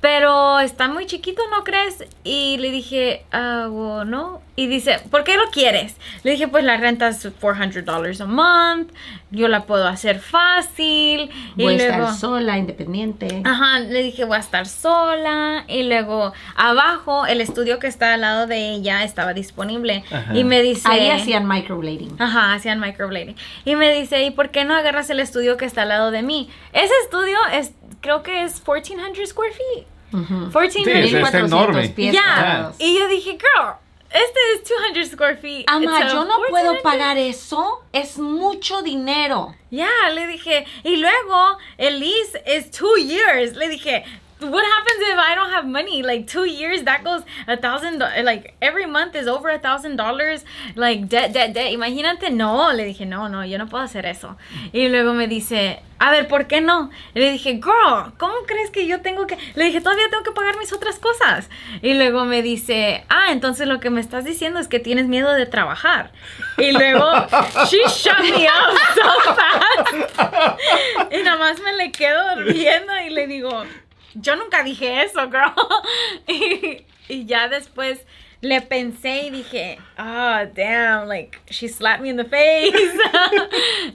pero está muy chiquito, ¿no crees? Y le dije, ah, well, no. Y dice, ¿por qué lo quieres? Le dije, pues la renta es $400 a month, yo la puedo hacer fácil. Voy y a luego, estar sola, independiente. Ajá, le dije voy a estar sola y luego abajo el estudio que está al lado de ella estaba disponible Ajá. y me dice Ahí hacían microblading. Ajá, hacían microblading. Y me dice, ¿y por qué no agarras el estudio que está al lado de mí? Ese estudio es, creo que es 1400 square feet. Ujú. 1400. Sí, 1400 enorme. pies cuadrados. Y yo dije, girl, este es 200 square feet. Ama, yo no puedo 1400. pagar eso. Es mucho dinero. Ya, le dije. Y luego, el lease is two years. Le dije, what happens if I don't have money? Like two years, that goes a thousand, like every month is over a thousand dollars, like debt, debt, debt. Imagínate, no. Le dije, no, no, yo no puedo hacer eso. Y luego me dice, a ver, ¿por qué no? Le dije, girl, ¿cómo crees que yo tengo que...? Le dije, todavía tengo que pagar mis otras cosas. Y luego me dice, ah, entonces lo que me estás diciendo es que tienes miedo de trabajar. Y luego, she shut me up so fast. Y nada más me le quedo viendo y le digo, yo nunca dije eso, girl. Y, y ya después le pensé y dije, oh, damn, like, she slapped me in the face.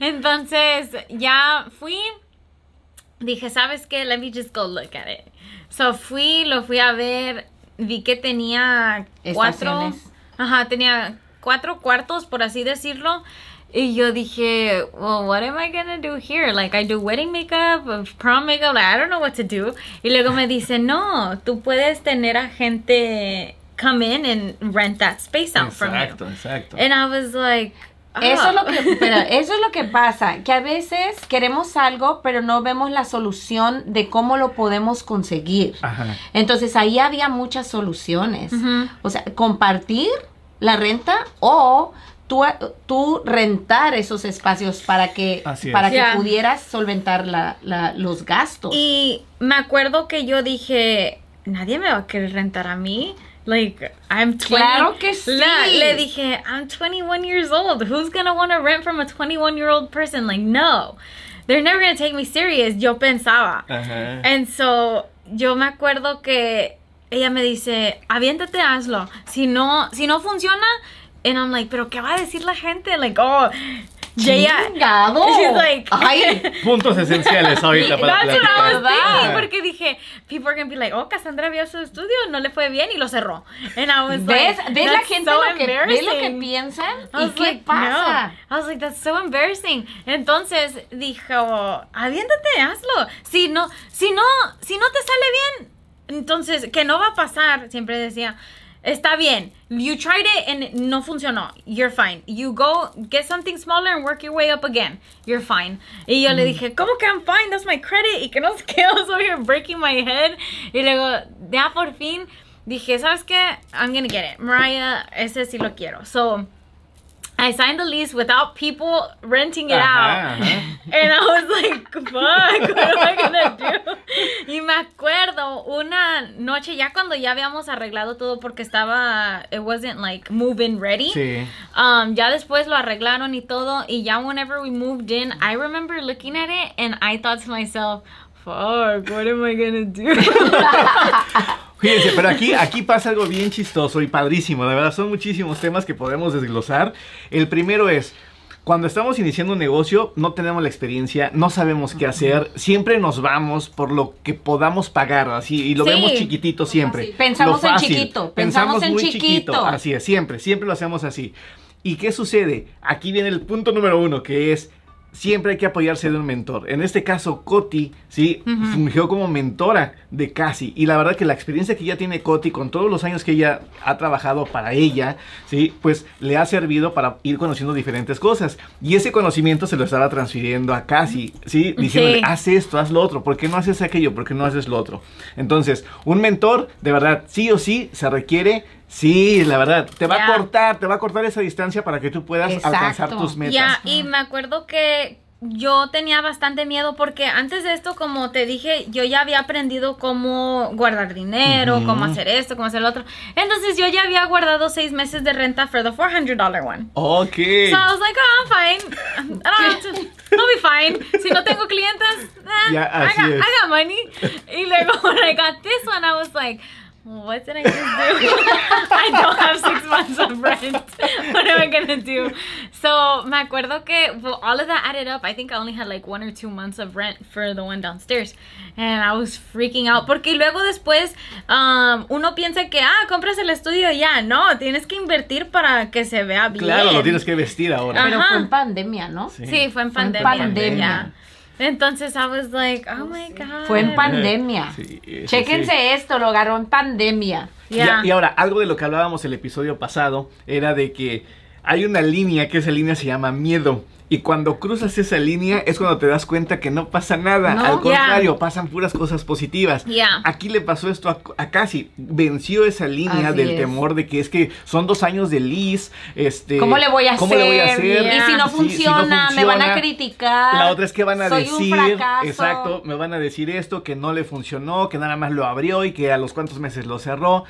Entonces, ya fui, dije, ¿sabes qué? Let me just go look at it. So fui, lo fui a ver, vi que tenía cuatro, ajá, tenía cuatro cuartos, por así decirlo. Y yo dije, well, what am I gonna do here? Like, I do wedding makeup, prom makeup, like, I don't know what to do. Y luego me dice, no, tú puedes tener a gente come in and rent that space out from Exacto, you. exacto. And I was like, Eso es lo "Ah." que, pero eso es lo que pasa, que a veces queremos algo, pero no vemos la solución de cómo lo podemos conseguir. Ajá. Entonces ahí había muchas soluciones. O sea, compartir la renta o tú, tú rentar esos espacios para que, Así es. para que pudieras solventar la, la- los gastos. Y me acuerdo que yo dije, nadie me va a querer rentar a mí. Like, I'm 20. Claro que sí. La- le dije, I'm 21 years old. Who's gonna want to rent from a 21 year old person? Like, no. They're never gonna take me serious. Yo pensaba. Ajá. And so, yo me acuerdo que ella me dice, aviéntate, hazlo. Si no, si no funciona, and I'm like, pero ¿qué va a decir la gente? Like, oh, ¡Chingado! she's like, Ay, Puntos esenciales ahorita para That's what I was platicar. thinking, porque dije, people are gonna be like, oh, Cassandra vio su estudio, no le fue bien y lo cerró. And I was ¿Ves, like, ¿ves la "That's gente so lo que, ¿ves lo que embarrassing." piensan? ¿Y qué like, pasa? no. I was like, that's so embarrassing. Entonces dijo, aviéntate, hazlo. Si no, si no, si no te sale bien, entonces, que no va a pasar, siempre decía, está bien. You tried it and no funcionó. You're fine. You go get something smaller and work your way up again. You're fine. Y yo le dije, ¿cómo que I'm fine? That's my credit. Y que no sé qué, I was over here breaking my head. Y luego, ya por fin, dije, ¿sabes qué? I'm gonna get it. Mariah, ese sí lo quiero. So, I signed the lease without people renting it Ajá, out. ajá. And I was like, fuck, what am I gonna do? Y me acuerdo una noche, ya cuando ya habíamos arreglado todo porque estaba, it wasn't like move-in ready. Sí. Um, ya después lo arreglaron y todo. Y ya whenever we moved in, I remember looking at it and I thought to myself, fuck, what am I gonna do? Fíjense, pero aquí, aquí pasa algo bien chistoso y padrísimo. De verdad, son muchísimos temas que podemos desglosar. El primero es, cuando estamos iniciando un negocio, no tenemos la experiencia, no sabemos qué hacer, siempre nos vamos por lo que podamos pagar, así, y lo Sí. vemos chiquitito siempre. Pensamos en chiquito, pensamos en muy chiquito. Así es, siempre, siempre lo hacemos así. ¿Y qué sucede? Aquí viene el punto número uno, que es siempre hay que apoyarse de un mentor. En este caso, Coti, sí, fungió como mentora de Casi. Y la verdad que la experiencia que ya tiene Coti con todos los años que ella ha trabajado para ella, sí, pues le ha servido para ir conociendo diferentes cosas. Y ese conocimiento se lo estaba transfiriendo a Casi, sí, diciéndole, Sí. haz esto, haz lo otro, ¿por qué no haces aquello? ¿Por qué no haces lo otro? Entonces, un mentor, de verdad, sí o sí, se requiere. Sí, la verdad, te va a cortar, te va a cortar esa distancia para que tú puedas Exacto. alcanzar tus metas. Ya, y me acuerdo que yo tenía bastante miedo porque antes de esto, como te dije, yo ya había aprendido cómo guardar dinero, Ujú. cómo hacer esto, cómo hacer lo otro. Entonces yo ya había guardado seis meses de renta for the $400 one. Ok. So I was like, oh, I'm fine. I don't have to, I'll be fine. Si no tengo clientes, eh, I, got. I got money. Y luego when I got this one, I was like, what did I just do? I don't have six months of rent. What am I gonna do? So me acuerdo que well, all of that added up. I think I only had like one or two months of rent for the one downstairs, and I was freaking out porque luego después um, uno piensa que ah compras el estudio ya no tienes que invertir para que se vea bien. Claro, lo tienes que vestir ahora. Pero Ajá. fue en pandemia, ¿no? Sí. Sí, fue en Fue en pandemia. Entonces I was like, oh my god. Fue en pandemia. Sí, sí, Chéquense sí. esto, lo agarró en pandemia. Y- Ya. Y, ahora, algo de lo que hablábamos el episodio pasado era de que hay una línea que esa línea se llama miedo. Y cuando cruzas esa línea es cuando te das cuenta que no pasa nada. No. Al contrario, pasan puras cosas positivas. Aquí le pasó esto a, a Casi. Venció esa línea Así del es. temor de que es que son dos años de Liz. Este, ¿Cómo le voy a ¿cómo hacer? le voy a hacer? Y si no, Sí, si no funciona, me van a criticar. La otra es que van a Soy decir, exacto, me van a decir esto, que no le funcionó, que nada más lo abrió y que a los cuantos meses lo cerró.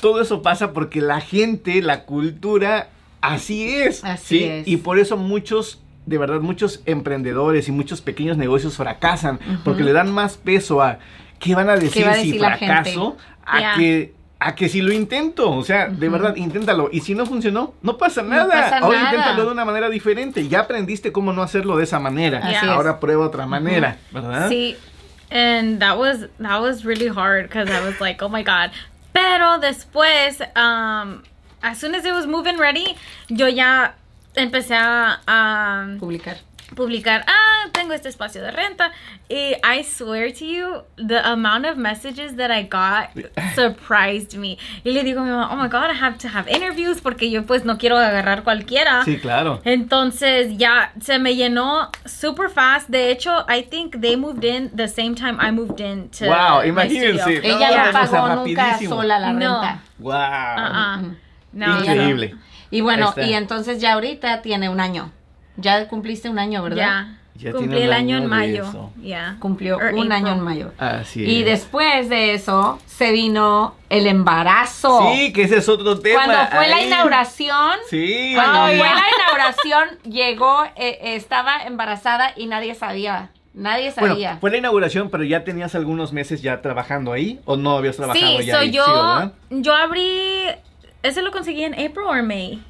Todo eso pasa porque la gente, la cultura, así es. Así ¿sí? es. Y por eso muchos, de verdad, muchos emprendedores y muchos pequeños negocios fracasan, porque le dan más peso a qué van a decir, va a si decir fracaso, a que a que si lo intento, o sea, de verdad, inténtalo. Y si no funcionó, no pasa nada. pasa Ahora nada. inténtalo de una manera diferente. Ya aprendiste cómo no hacerlo de esa manera. Así es. Ahora prueba otra manera, ¿verdad? Sí, and that was that was really hard because I was like, oh my god. Pero después, um, as soon as it was moving ready, yo ya empecé a, a Publicar. publicar, ah, tengo este espacio de renta. Y I swear to you, the amount of messages that I got surprised me. Y le digo a mi mamá, oh my god, I have to have interviews porque yo pues no quiero agarrar cualquiera. Sí, claro. Entonces ya se me llenó super fast. De hecho, I think they moved in the same time I moved in to Wow, imagínense. No, Ella no pagó nunca rapidísimo. sola la No. renta. Wow. Uh-uh. No, Increíble. Y bueno, y entonces ya ahorita tiene un año. Ya cumpliste un año, ¿verdad? Ya. Ya Cumplí el año año en mayo. Ya. Cumplió Or un año en mayo. Así Y es. después de eso se vino el embarazo. Sí, que ese es otro tema. Cuando fue la inauguración, Sí. cuando Oh, fue la inauguración, llegó, eh, eh, estaba embarazada y nadie sabía. Nadie Bueno, sabía. fue la inauguración, pero ya tenías algunos meses ya trabajando ahí o no habías trabajado Sí, ya so ahí? yo, Sí, yo abrí, ese lo conseguí en April o May.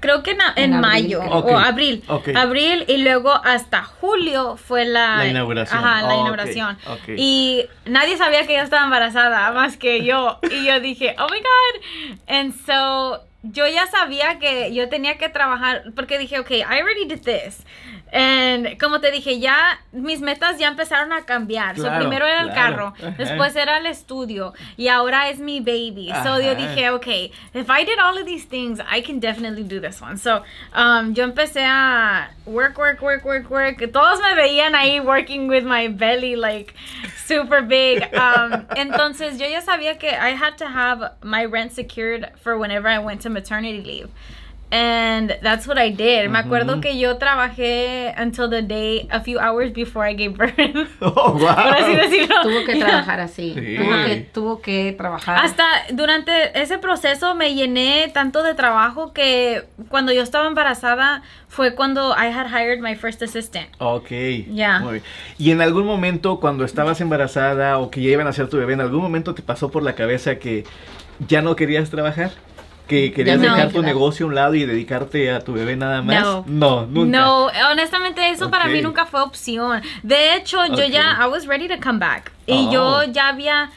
Creo que en, En en abril, mayo o abril. Abril y luego hasta julio fue la, La inauguración. Ajá, la Oh, inauguración. Y nadie sabía que yo estaba embarazada más que yo. Y yo dije, oh my God. And so yo ya sabía que yo tenía que trabajar porque dije, ok, I already did this. And como te dije, ya mis metas ya empezaron a cambiar. So, Claro, primero era el claro. carro, Ajá. después era el estudio y ahora es mi baby. So Ajá. yo dije, ok, if I did all of these things, I can definitely do this one. So um, yo empecé a work, work, work, work, work. Todos me veían ahí working with my belly like super big. Um, entonces yo ya sabía que I had to have my rent secured for whenever I went to maternity leave. And that's what I did. Me acuerdo que yo trabajé until the day, a few hours before I gave birth. Oh, wow. Por así decirlo. Tuvo que Yeah. trabajar así. Sí. Tuvo, que, tuvo que trabajar. Hasta durante ese proceso me llené tanto de trabajo que cuando yo estaba embarazada fue cuando I had hired my first assistant. Ok. Ya. Muy bien. Y en algún momento, cuando estabas embarazada o que ya iban a ser tu bebé, ¿en algún momento te pasó por la cabeza que ya no querías trabajar? Que querías no. dejar tu negocio a un lado y dedicarte a tu bebé nada más? No. no nunca. No, honestamente eso para mí nunca fue opción. De hecho, yo ya, I was ready to come back. Y Oh. yo ya había,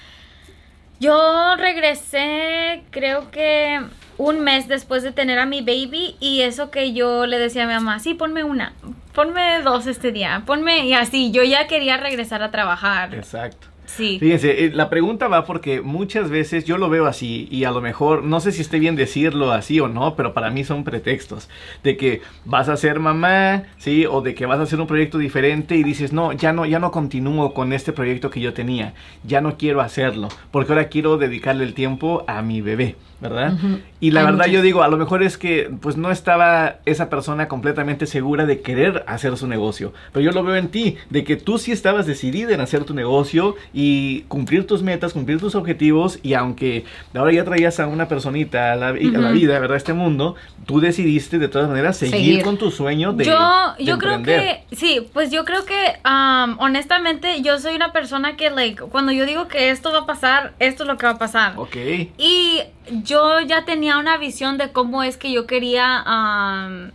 yo regresé creo que un mes después de tener a mi baby y eso que yo le decía a mi mamá, sí, ponme una, ponme dos este día, ponme y así, yo ya quería regresar a trabajar. Exacto. Sí. Fíjense, eh, la pregunta va porque muchas veces yo lo veo así y a lo mejor, no sé si esté bien decirlo así o no, pero para mí son pretextos de que vas a ser mamá, ¿sí? O de que vas a hacer un proyecto diferente y dices, no, ya no, ya no continúo con este proyecto que yo tenía, ya no quiero hacerlo, porque ahora quiero dedicarle el tiempo a mi bebé, ¿verdad? Y la Hay verdad muchas. yo digo, a lo mejor es que pues no estaba esa persona completamente segura de querer hacer su negocio. Pero yo lo veo en ti, de que tú sí estabas decidida en hacer tu negocio y cumplir tus metas, cumplir tus objetivos. Y aunque ahora ya traías a una personita a la, vi- a la Ujú. vida, ¿verdad? A este mundo, tú decidiste de todas maneras seguir, Seguir. con tu sueño de... yo de yo creo emprender. que sí pues yo creo que um, honestamente yo soy una persona que like cuando yo digo que esto va a pasar esto es lo que va a pasar Ok. y yo ya tenía una visión de cómo es que yo quería um,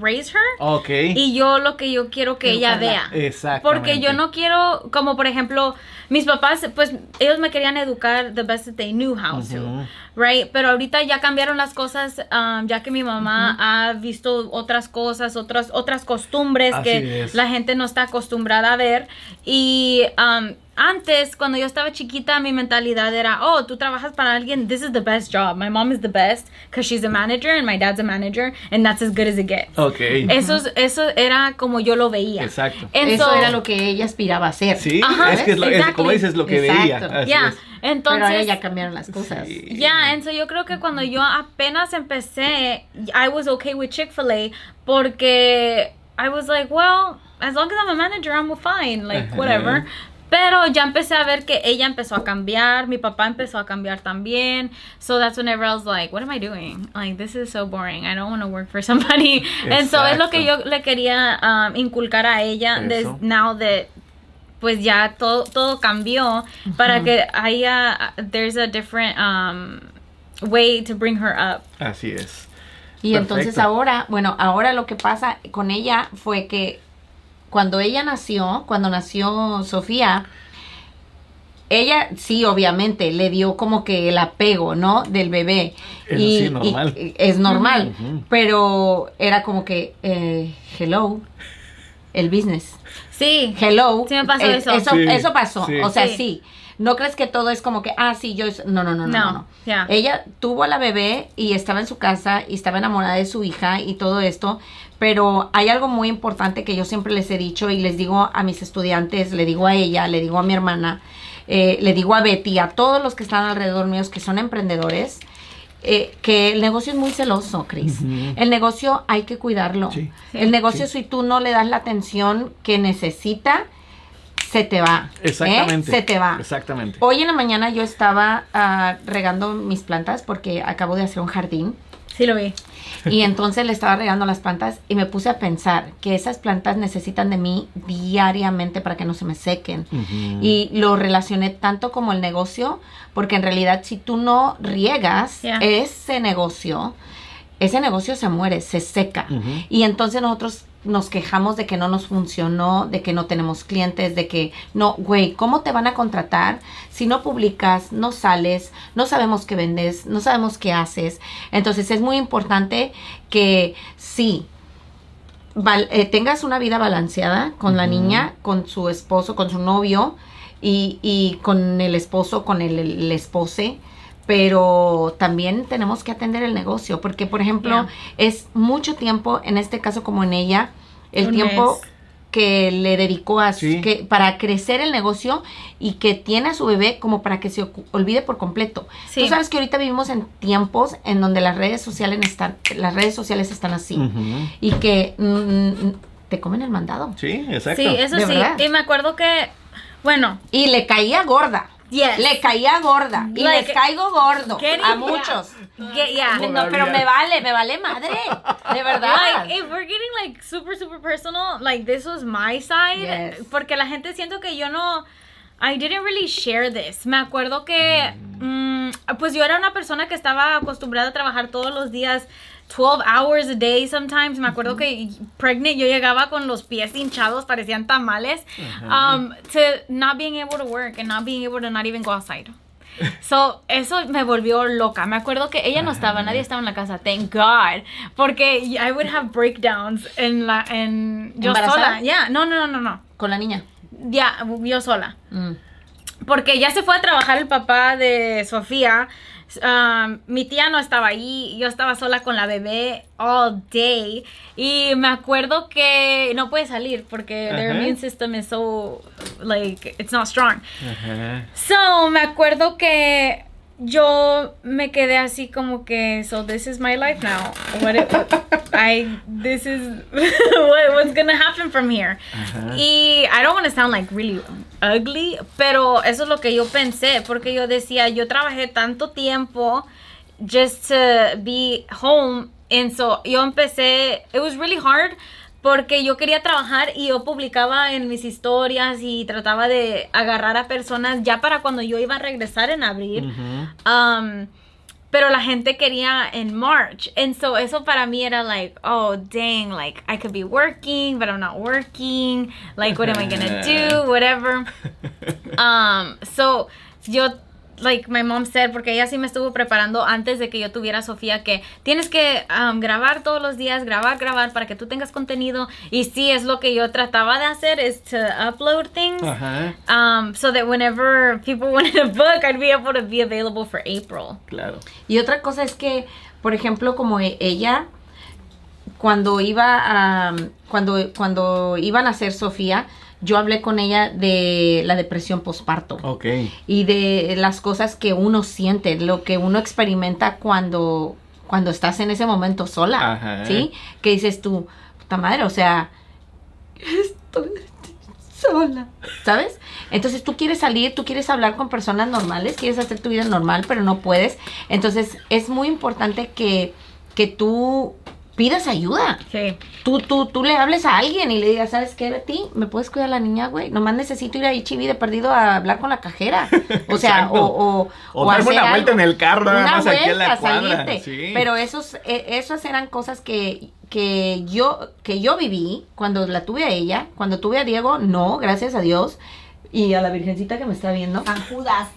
raise her Ok. y yo lo que yo quiero que ella vea Exactamente. porque yo no quiero, como por ejemplo, mis papás, pues ellos me querían educar the best that they knew how to, right? Pero ahorita ya cambiaron las cosas, um, ya que mi mamá ha visto otras cosas, otras, otras costumbres Así que es. la gente no está acostumbrada a ver. Y um, antes, cuando yo estaba chiquita, mi mentalidad era, oh, tú trabajas para alguien, this is the best job. My mom is the best because she's a manager and my dad's a manager and that's as good as it gets. Ok. Eso, es- eso era como yo lo veía. Exacto. And Eso so- era lo que ella aspiraba a hacer. Sí, Ajá, es que es lo- es- como dices lo que Exacto. veía. Así Ya, es. entonces... Pero ahora ya cambiaron las cosas. Sí. Ya, entonces yo creo que cuando yo apenas empecé, I was okay with Chick-fil-A porque I was like, well, as long as I'm a manager, I'm fine, like whatever. Pero ya empecé a ver que ella empezó a cambiar, mi papá empezó a cambiar también. So that's whenever I was like, what am I doing? Like, this is so boring. I don't want to work for somebody. And so es lo que yo le quería um, inculcar a ella now that pues ya todo, todo cambió para que haya, there's a different um, way to bring her up. Así es. Y entonces ahora, bueno, ahora lo que pasa con ella fue que cuando ella nació, cuando nació Sofía, ella sí, obviamente, le dio como que el apego, ¿no? Del bebé. Eso sí, normal. y es normal, pero era como que, eh, hello, el business. Sí, Hello. Sí me pasó Eh, eso. Eso, Sí, eso pasó. sí. O sea, Sí. sí. No crees que todo es como que, ah, sí, yo. No, no, no, no. No, no. Ella tuvo a la bebé y estaba en su casa y estaba enamorada de su hija y todo esto. Pero hay algo muy importante que yo siempre les he dicho y les digo a mis estudiantes, le digo a ella, le digo a mi hermana, eh, le digo a Betty, a todos los que están alrededor míos que son emprendedores, eh, que el negocio es muy celoso, Cris. El negocio hay que cuidarlo. Sí. El negocio, Sí. si tú no le das la atención que necesita, se te va. ¿eh? Exactamente. Se te va. Exactamente. Hoy en la mañana yo estaba ah, regando mis plantas porque acabo de hacer un jardín. sí lo vi. Y entonces le estaba regando las plantas y me puse a pensar que esas plantas necesitan de mí diariamente para que no se me sequen. Y lo relacioné tanto como el negocio, porque en realidad si tú no riegas Yeah. ese negocio, ese negocio se muere, se seca. Y entonces nosotros nos quejamos de que no nos funcionó, de que no tenemos clientes, de que no, güey, ¿cómo te van a contratar si no publicas, no sales, no sabemos qué vendes, no sabemos qué haces? Entonces es muy importante que sí, val- eh, tengas una vida balanceada con la niña, con su esposo, con su novio y, y con el esposo, con el, el espose. Pero también tenemos que atender el negocio, porque por ejemplo, Yeah. es mucho tiempo, en este caso como en ella, el Un tiempo mes. que le dedicó a Sí. que para crecer el negocio y que tiene a su bebé como para que se olvide por completo. Sí. Tú sabes que ahorita vivimos en tiempos en donde las redes sociales están las redes sociales están así y que mm, mm, te comen el mandado. Sí, exacto. Sí, eso ¿De sí. verdad? Y me acuerdo que, bueno, Y le caía gorda. Yes. Le caía gorda. Y Like- les caigo gordo. A muchos. Yeah. No, pero me vale, me vale madre. De verdad. Like, if we're getting like super, super personal, like this was my side. Yes. Porque la gente siento que yo no. I didn't really share this. Me acuerdo que, mm, pues yo era una persona que estaba acostumbrada a trabajar todos los días, 12 hours a day sometimes. Me acuerdo que pregnant yo llegaba con los pies hinchados, parecían tamales. Um, to not being able to work and not being able to not even go outside. So, eso me volvió loca. Me acuerdo que ella no estaba, nadie estaba en la casa, thank God. Porque I would have breakdowns en la, en, yo ¿Embarazada? sola. Yeah, no, no, no, no, no. Con la niña. Ya, yo sola. Mm. Porque ya se fue a trabajar el papá de Sofía. Um, mi tía no estaba ahí, yo estaba sola con la bebé all day y me acuerdo que no puede salir porque their Ajá. immune system is so like it's not strong. So, me acuerdo que yo me quedé así como que, so this is my life now. What it- I this is what, what's gonna happen from here. Ajá. Y I don't want to sound like really ugly, pero eso es lo que yo pensé, porque yo decía, yo trabajé tanto tiempo just to be home, and so yo empecé, it was really hard porque yo quería trabajar y yo publicaba en mis historias y trataba de agarrar a personas ya para cuando yo iba a regresar en abril. Um, pero la gente quería en March. And so eso para mí era like, oh, dang, like I could be working, but I'm not working. Like, what am I gonna do? Whatever. Um, so yo, like my mom said, porque ella sí me estuvo preparando antes de que yo tuviera a Sofía, que tienes que um, grabar todos los días, grabar, grabar para que tú tengas contenido. Y sí, es lo que yo trataba de hacer, is to upload things. Um, so that whenever people wanted a book, I'd be able to be available for April. Claro. Y otra cosa es que, por ejemplo, como e- ella, cuando iba a, cuando, cuando iban a hacer Sofía, yo hablé con ella de la depresión posparto. Ok. y de las cosas que uno siente, lo que uno experimenta cuando, cuando estás en ese momento sola, Ajá. ¿sí? Que dices tú, puta madre, o sea, estoy sola, ¿sabes? Entonces tú quieres salir, tú quieres hablar con personas normales, quieres hacer tu vida normal, pero no puedes. Entonces es muy importante que, que tú pidas ayuda. Sí. Tú, tú, tú le hables a alguien y le digas, ¿sabes qué, Betty? ¿Me puedes cuidar a la niña, güey? Nomás necesito ir a Chibi de perdido a hablar con la cajera. O sea, o, o, O darme una vuelta algo. en el carro, nada más aquí en la cuadra. Sí. Pero esos, eh, esas eran cosas que, que, yo, que yo viví cuando la tuve a ella. Cuando tuve a Diego, no, gracias a Dios. Y a la virgencita que me está viendo. San Judas.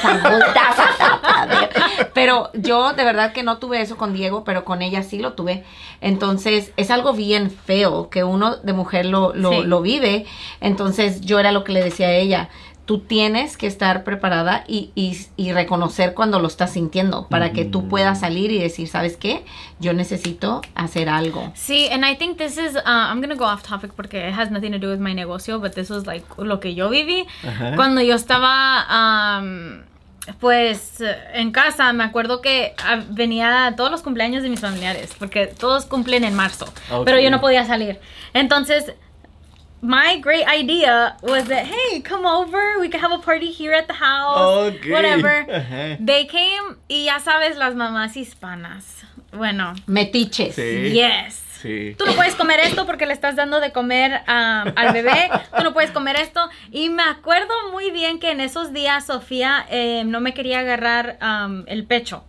San Judas. Pero yo de verdad que no tuve eso con Diego, pero con ella sí lo tuve. Entonces es algo bien feo que uno de mujer lo, lo, Sí. lo vive. Entonces yo era lo que le decía a ella. Tú tienes que estar preparada y, y, y reconocer cuando lo estás sintiendo para que tú puedas salir y decir, ¿sabes qué? Yo necesito hacer algo. Sí, and I think this is, uh, I'm gonna go off topic porque it has nothing to do with my negocio, but this was like lo que yo viví. Ajá. Cuando yo estaba, um, pues, en casa, me acuerdo que ah, venía a todos los cumpleaños de mis familiares, porque todos cumplen en marzo, pero yo no podía salir. Entonces, my great idea was that, hey, come over, we can have a party here at the house, Ok. whatever. They came y ya sabes, las mamás hispanas. Bueno, Metiches. Sí. yes. Sí. Tú no puedes comer esto porque le estás dando de comer um, al bebé. Tú no puedes comer esto. Y me acuerdo muy bien que en esos días Sofía eh, no me quería agarrar um, el pecho.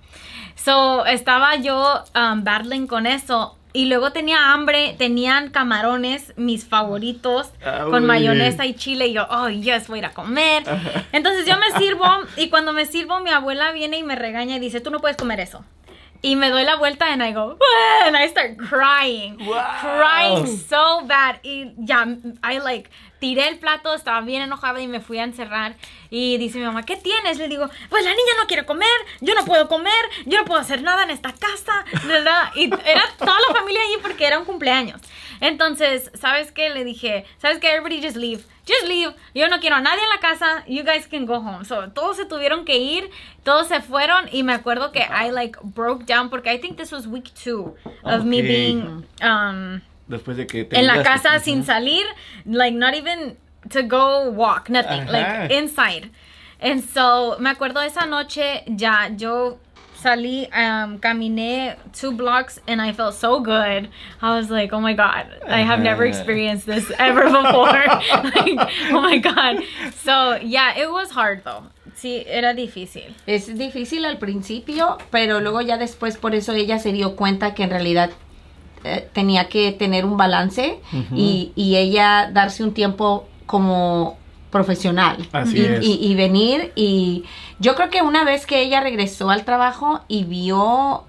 So estaba yo um, battling con eso. Y luego tenía hambre, tenían camarones, mis favoritos, Ah, con mayonesa y chile. Y yo, oh, yes, voy a ir a comer. Entonces yo me sirvo y cuando me sirvo mi abuela viene y me regaña y dice, tú no puedes comer eso. Y me doy la vuelta and I go, and I start crying. Wow. Crying so bad. Y ya, I like, tiré el plato, estaba bien enojada y me fui a encerrar. Y dice mi mamá, ¿qué tienes? Le digo, pues la niña no quiere comer, yo no puedo comer, yo no puedo hacer nada en esta casa. ¿verdad? Y era toda la familia allí porque era un cumpleaños. Entonces, ¿sabes qué? Le dije, ¿sabes qué? Everybody just leave. Just leave. Yo no quiero a nadie en la casa. You guys can go home. So, todos se tuvieron que ir. Todos se fueron. Y me acuerdo que I like broke down porque I think this was week two of me being um, Después de que te en la casa sin salir. Like, not even to go walk. Nothing. Ajá. Like, inside. And so, me acuerdo esa noche ya yo salí, um, caminé two blocks and I felt so good. I was like, oh my God, I have never experienced this ever before. like, oh my God. So, yeah, it was hard though. Sí, era difícil. Es difícil al principio, pero luego ya después por eso ella se dio cuenta que en realidad eh, tenía que tener un balance y, y ella darse un tiempo como profesional Así y, es. y- y venir y yo creo que una vez que ella regresó al trabajo y vio,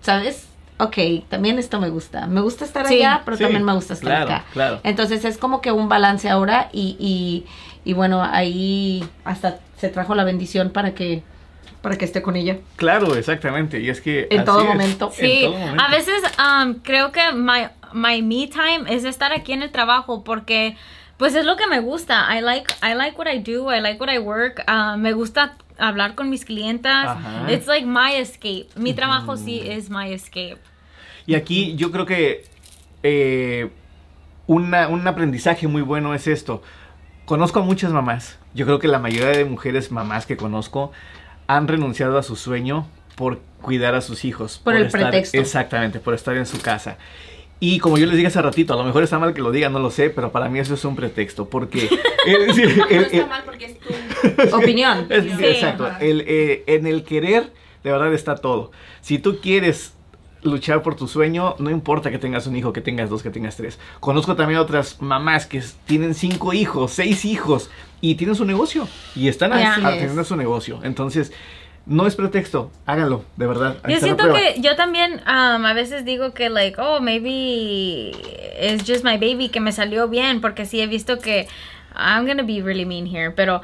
¿sabes? Ok, también esto me gusta. Me gusta estar Sí. allá, pero Sí, también me gusta estar claro, acá. claro. Entonces es como que un balance ahora y, y, y bueno, ahí hasta se trajo la bendición para que, para que esté con ella. Claro, exactamente. Y es que. En así todo es. momento. En Sí, todo momento. a veces um, creo que my, my me time es estar aquí en el trabajo porque pues es lo que me gusta. I like, I like what I do, I like what I work. Uh, me gusta hablar con mis clientas. Ajá. It's like my escape. Mi trabajo sí es my escape. Y aquí yo creo que eh, una- un aprendizaje muy bueno es esto. Conozco a muchas mamás. Yo creo que la mayoría de mujeres mamás que conozco han renunciado a su sueño por cuidar a sus hijos. Por el estar- pretexto. Exactamente, por estar en su casa. Y como yo les dije hace ratito, a lo mejor está mal que lo diga, no lo sé, pero para mí eso es un pretexto. Porque... No el- está mal porque es tu Opinión. es- Sí. Exacto. El, eh, en el querer, de verdad está todo. Si tú quieres luchar por tu sueño, no importa que tengas un hijo, que tengas dos, que tengas tres. Conozco también otras mamás que tienen cinco hijos, seis hijos y tienen su negocio y están atendiendo es. su negocio. Entonces, no es pretexto, háganlo, de verdad. Yo siento que yo también um, a veces digo que like, oh, maybe it's just my baby que me salió bien porque sí he visto que I'm gonna be really mean here, pero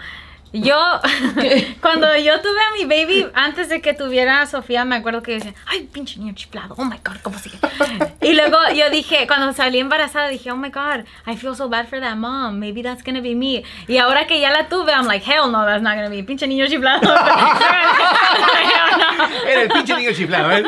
yo cuando yo tuve a mi baby antes de que tuviera a Sofía me acuerdo que decía, ay, pinche niño chiflado, oh my god, ¿cómo sigue? y luego yo dije, cuando salí embarazada dije, oh my god, I feel so bad for that mom, maybe that's gonna be me. Y ahora que ya la tuve, I'm like, hell no, that's not gonna be, pinche niño chiflado. Era el pinche niño chiflado, ¿eh?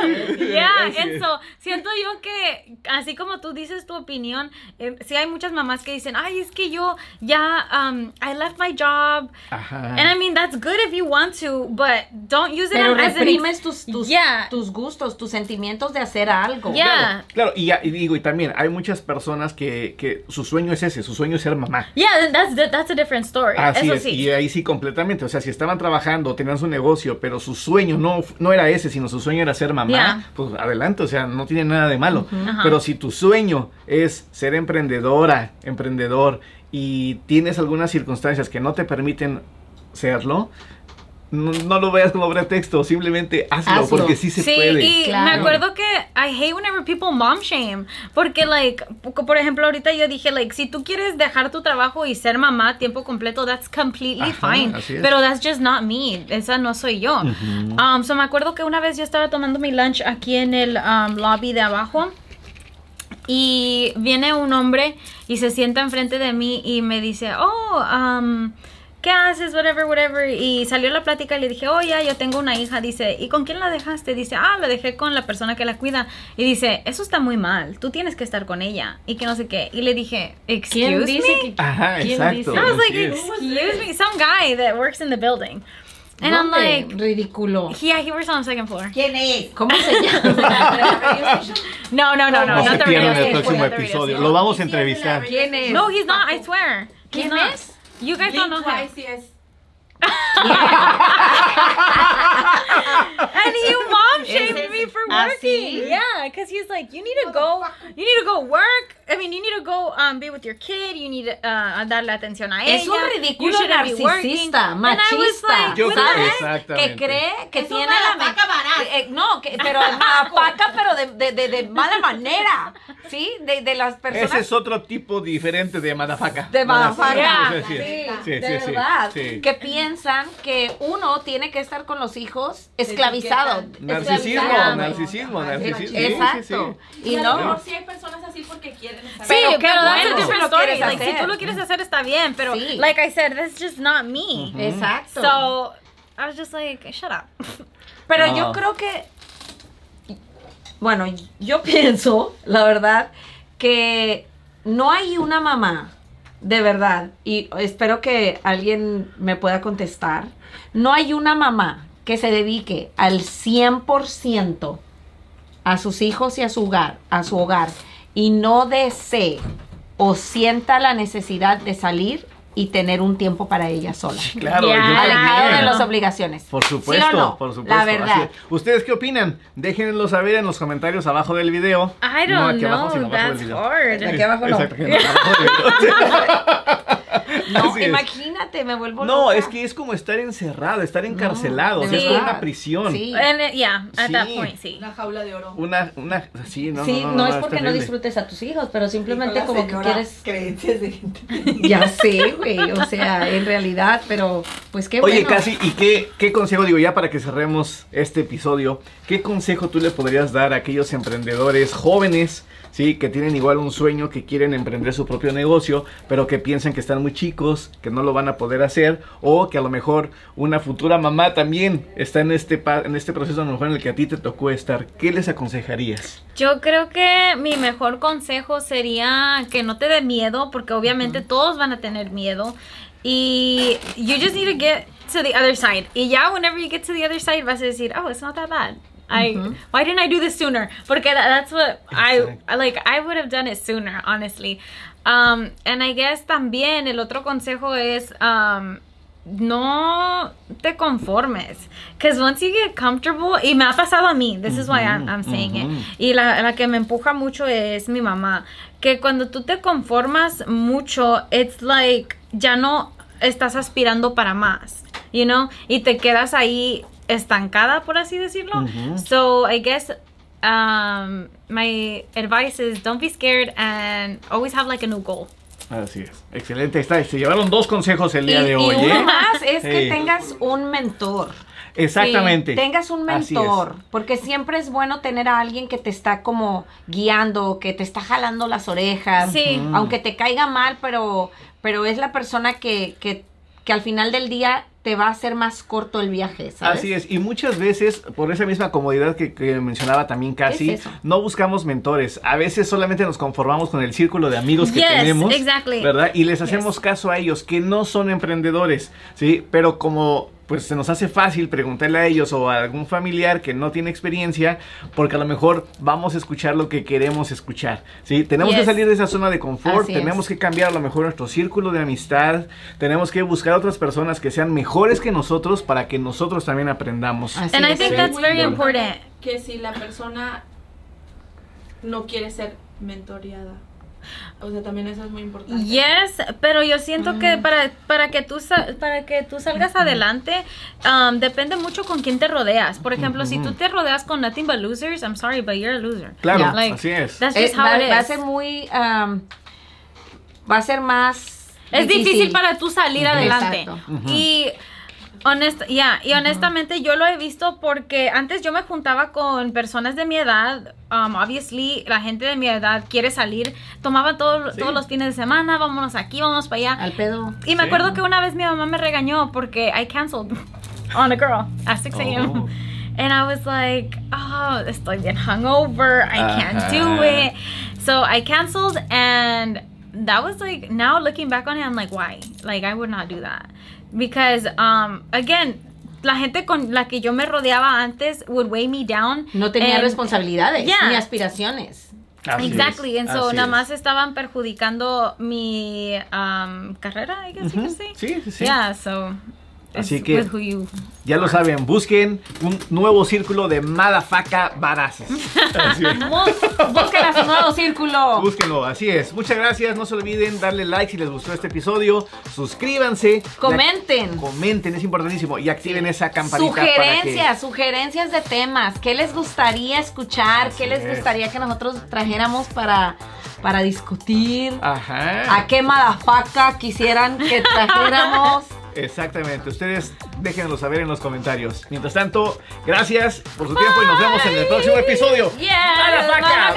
Yeah, Así and es. so, siento yo que, así como tú dices tu opinión, eh, sí hay muchas mamás que dicen, ay, es que yo ya, um, I left my job. Ajá. And I mean, that's good if you want to, but don't use it Pero as reprimes tus, tus, Yeah. tus gustos, tus sentimientos de hacer algo. Yeah. Claro, claro, y, y digo, y también hay muchas personas que, que su sueño es ese, su sueño es ser mamá. Yeah, then that's, that's a different story. Así Eso es, sí. y ahí sí completamente, o sea, si estaban trabajando, tenían su negocio, pero su sueño no, no era ese, sino su sueño era ser mamá, Yeah. pues adelante, o sea, no tiene nada de malo. Ajá. Pero si tu sueño es ser emprendedora, emprendedor, y tienes algunas circunstancias que no te permiten serlo, no, no lo veas como pretexto, simplemente hazlo, Hazlo. porque sí se sí, puede. y Claro. me acuerdo que I hate whenever people mom shame. Porque, like, po- por ejemplo, ahorita yo dije, like, si tú quieres dejar tu trabajo y ser mamá a tiempo completo, that's completely Ajá, fine. Pero that's just not me. Esa no soy yo. Um, so me acuerdo que una vez yo estaba tomando mi lunch aquí en el um, lobby de abajo. Y viene un hombre y se sienta enfrente de mí y me dice, oh, um, ¿qué haces? Whatever, whatever. Y salió la plática y le dije, oh, ya, yo tengo una hija. Dice, ¿y con quién la dejaste? Dice, ah, la dejé con la persona que la cuida. Y dice, eso está muy mal. Tú tienes que estar con ella. Y que no sé qué. Y le dije, excuse ¿Quién me. dice que Ajá, ¿Quién exacto. dice? I was like, excuse me. Some guy that works in the building. And I'm like, ridículo. yeah, he works on the second floor. ¿Quién es? ¿Cómo se llama? No, no, no, no. No. Lo vamos a Sí, es de la entrevistar. radio ¿Quién es? No, he's not, I swear. He's ¿Quién not. es? You guys don't know him. Twice, yes. and he mom shamed me for ¿Ah, working. sí? Yeah, because he's like, you need to go, you need to go work. I mean, you need to go um, be with your kid. You need to uh, darle atención a ella. Es un You ridículo narcisista, And I was machista. like, Yo creo- que cree que Es tiene una la me- paca barata. Eh, no, que, pero paca, pero de, de, de, de mala manera, ¿sí? De, de las personas Ese es otro tipo diferente de madafaca. de madafaca. Sí, sí, Sí, de verdad. sí. Que piensan que uno tiene que estar con los hijos esclavizado. Narcisismo, esclavizado. narcisismo, narcisismo. Sí, sí, Exacto. sí. Y no. sí hay personas así porque quieren estar. Sí, Pero that's a story. Like, si tú lo quieres hacer está bien, pero Sí. like I said, that's just not me. Exacto. So I was just like, shut up. Pero No. yo creo que, bueno, yo pienso, la verdad, que no hay una mamá, de verdad, y espero que alguien me pueda contestar, no hay una mamá que se dedique al 100% a sus hijos y a su hogar, a su hogar y no desee o sienta la necesidad de salir y tener un tiempo para ella sola. Claro, yo Alejado de las obligaciones. Por ¿Sí o supuesto, no? por supuesto. La verdad. es. ¿Ustedes qué opinan? Déjenlo saber en los comentarios abajo del video. I No don't aquí abajo, know. sino abajo del That's video. hard. Aquí abajo no. Exacto, no, abajo del video. No, Así es. imagínate, me vuelvo No, loca. es que es como estar encerrado, estar encarcelado, o sea, es como una prisión. Sí. It- yeah, at that point, sí. Una jaula de oro. Una, una, sí, no, sí, no, no, no, es porque no disfrutes a tus hijos, pero simplemente como que quieres... Creencias de gente. Ya sé, güey, o sea, en realidad, pero pues qué Oye, bueno. Casi, ¿y qué, qué consejo, digo, ya para que cerremos este episodio, qué consejo tú le podrías dar a aquellos emprendedores jóvenes, sí, que tienen igual un sueño, que quieren emprender su propio negocio, pero que piensan que están muy chicos, que no lo van a poder hacer, o que a lo mejor una futura mamá también está en este, en este proceso a lo mejor en el que a ti te tocó estar? ¿Qué les aconsejarías? Yo creo que mi mejor consejo sería que no te dé miedo, porque obviamente todos van a tener miedo. Y you just need to get to the other side. Y ya, whenever you get to the other side, vas a decir, oh, it's not that bad. I why didn't I do this sooner? Porque that, that's what I like. I would have done it sooner, honestly. Um, and I guess también el otro consejo es um, no te conformes. Because once you get comfortable, y me ha pasado a mí, this is why I'm, I'm saying it. Y la, la que me empuja mucho es mi mamá. Que cuando tú te conformas mucho, it's like ya no estás aspirando para más, you know? Y te quedas ahí estancada, por así decirlo. So I guess um, my advice is don't be scared and always have like a new goal. Así es. Excelente, está. Se llevaron dos consejos el y, día de y hoy, uno ¿eh? más es que tengas un mentor. Exactamente. Sí, tengas un mentor, porque siempre es bueno tener a alguien que te está como guiando, que te está jalando las orejas, Sí. Aunque te caiga mal, pero, pero es la persona que, que, que al final del día te va a hacer más corto el viaje, ¿sabes? Así es, y muchas veces, por esa misma comodidad que, que mencionaba también casi, es no buscamos mentores. A veces solamente nos conformamos con el círculo de amigos que Yes, tenemos, exactly. ¿verdad? Y les hacemos caso a ellos, que no son emprendedores, ¿sí? Pero como pues se nos hace fácil preguntarle a ellos o a algún familiar que no tiene experiencia, porque a lo mejor vamos a escuchar lo que queremos escuchar, ¿sí? Tenemos que salir de esa zona de confort, Así es. tenemos que cambiar a lo mejor nuestro círculo de amistad, tenemos que buscar otras personas que sean mejores que nosotros para que nosotros también aprendamos. Así And I es. think that's Muy very important. Que si la persona no quiere ser mentoreada. O sea, también eso es muy importante. Yes, pero yo siento que para, para que tú para que tú salgas adelante um, depende mucho con quién te rodeas. Por ejemplo, si tú te rodeas con nothing but losers, I'm sorry, but you're a loser. Claro, Ya. Like, así es. That's Eh, just how va, it va a is. ser muy, um, va a ser más Es difícil para tú salir adelante. Exacto. Y honesta, ya, y honestamente yo lo he visto porque antes yo me juntaba con personas de mi edad. Um, obviously, la gente de mi edad quiere salir. Tomaba todo- Sí. todos los fines de semana, vámonos aquí, vámonos para allá. al pedo. Y me Sí. acuerdo que una vez mi mamá me regañó porque I canceled on a girl at 6 a.m. Oh. And I was like, oh, estoy bien hungover. I can't do Ajá. it. So I canceled and that was like now looking back on it, I'm like, why? Like I would not do that. Because um again, la gente con la que yo me rodeaba antes would weigh me down. No tenía and- responsabilidades Yeah. ni aspiraciones. Así es, Exactly, and so así nada es. más estaban perjudicando mi um, carrera, I guess you could say. Sí, sí, sí. Yeah, so Así que- you Ya lo saben, busquen un nuevo círculo de madafaca barazas. Así es. Bus- Busquen a su nuevo círculo. Búsquenlo, así es. Muchas gracias. No se olviden darle like si les gustó este episodio. Suscríbanse. Comenten. Comenten, es importantísimo. Y activen esa campanita para que. Sugerencias, sugerencias de temas. ¿Qué les gustaría escuchar? ¿Qué les es. gustaría que nosotros trajéramos para, para discutir? Ajá. ¿A qué madafaca quisieran que trajéramos? Exactamente, ustedes déjenlo saber en los comentarios. Mientras tanto, gracias por su tiempo y nos vemos en el próximo episodio. Yeah, ¡A la la!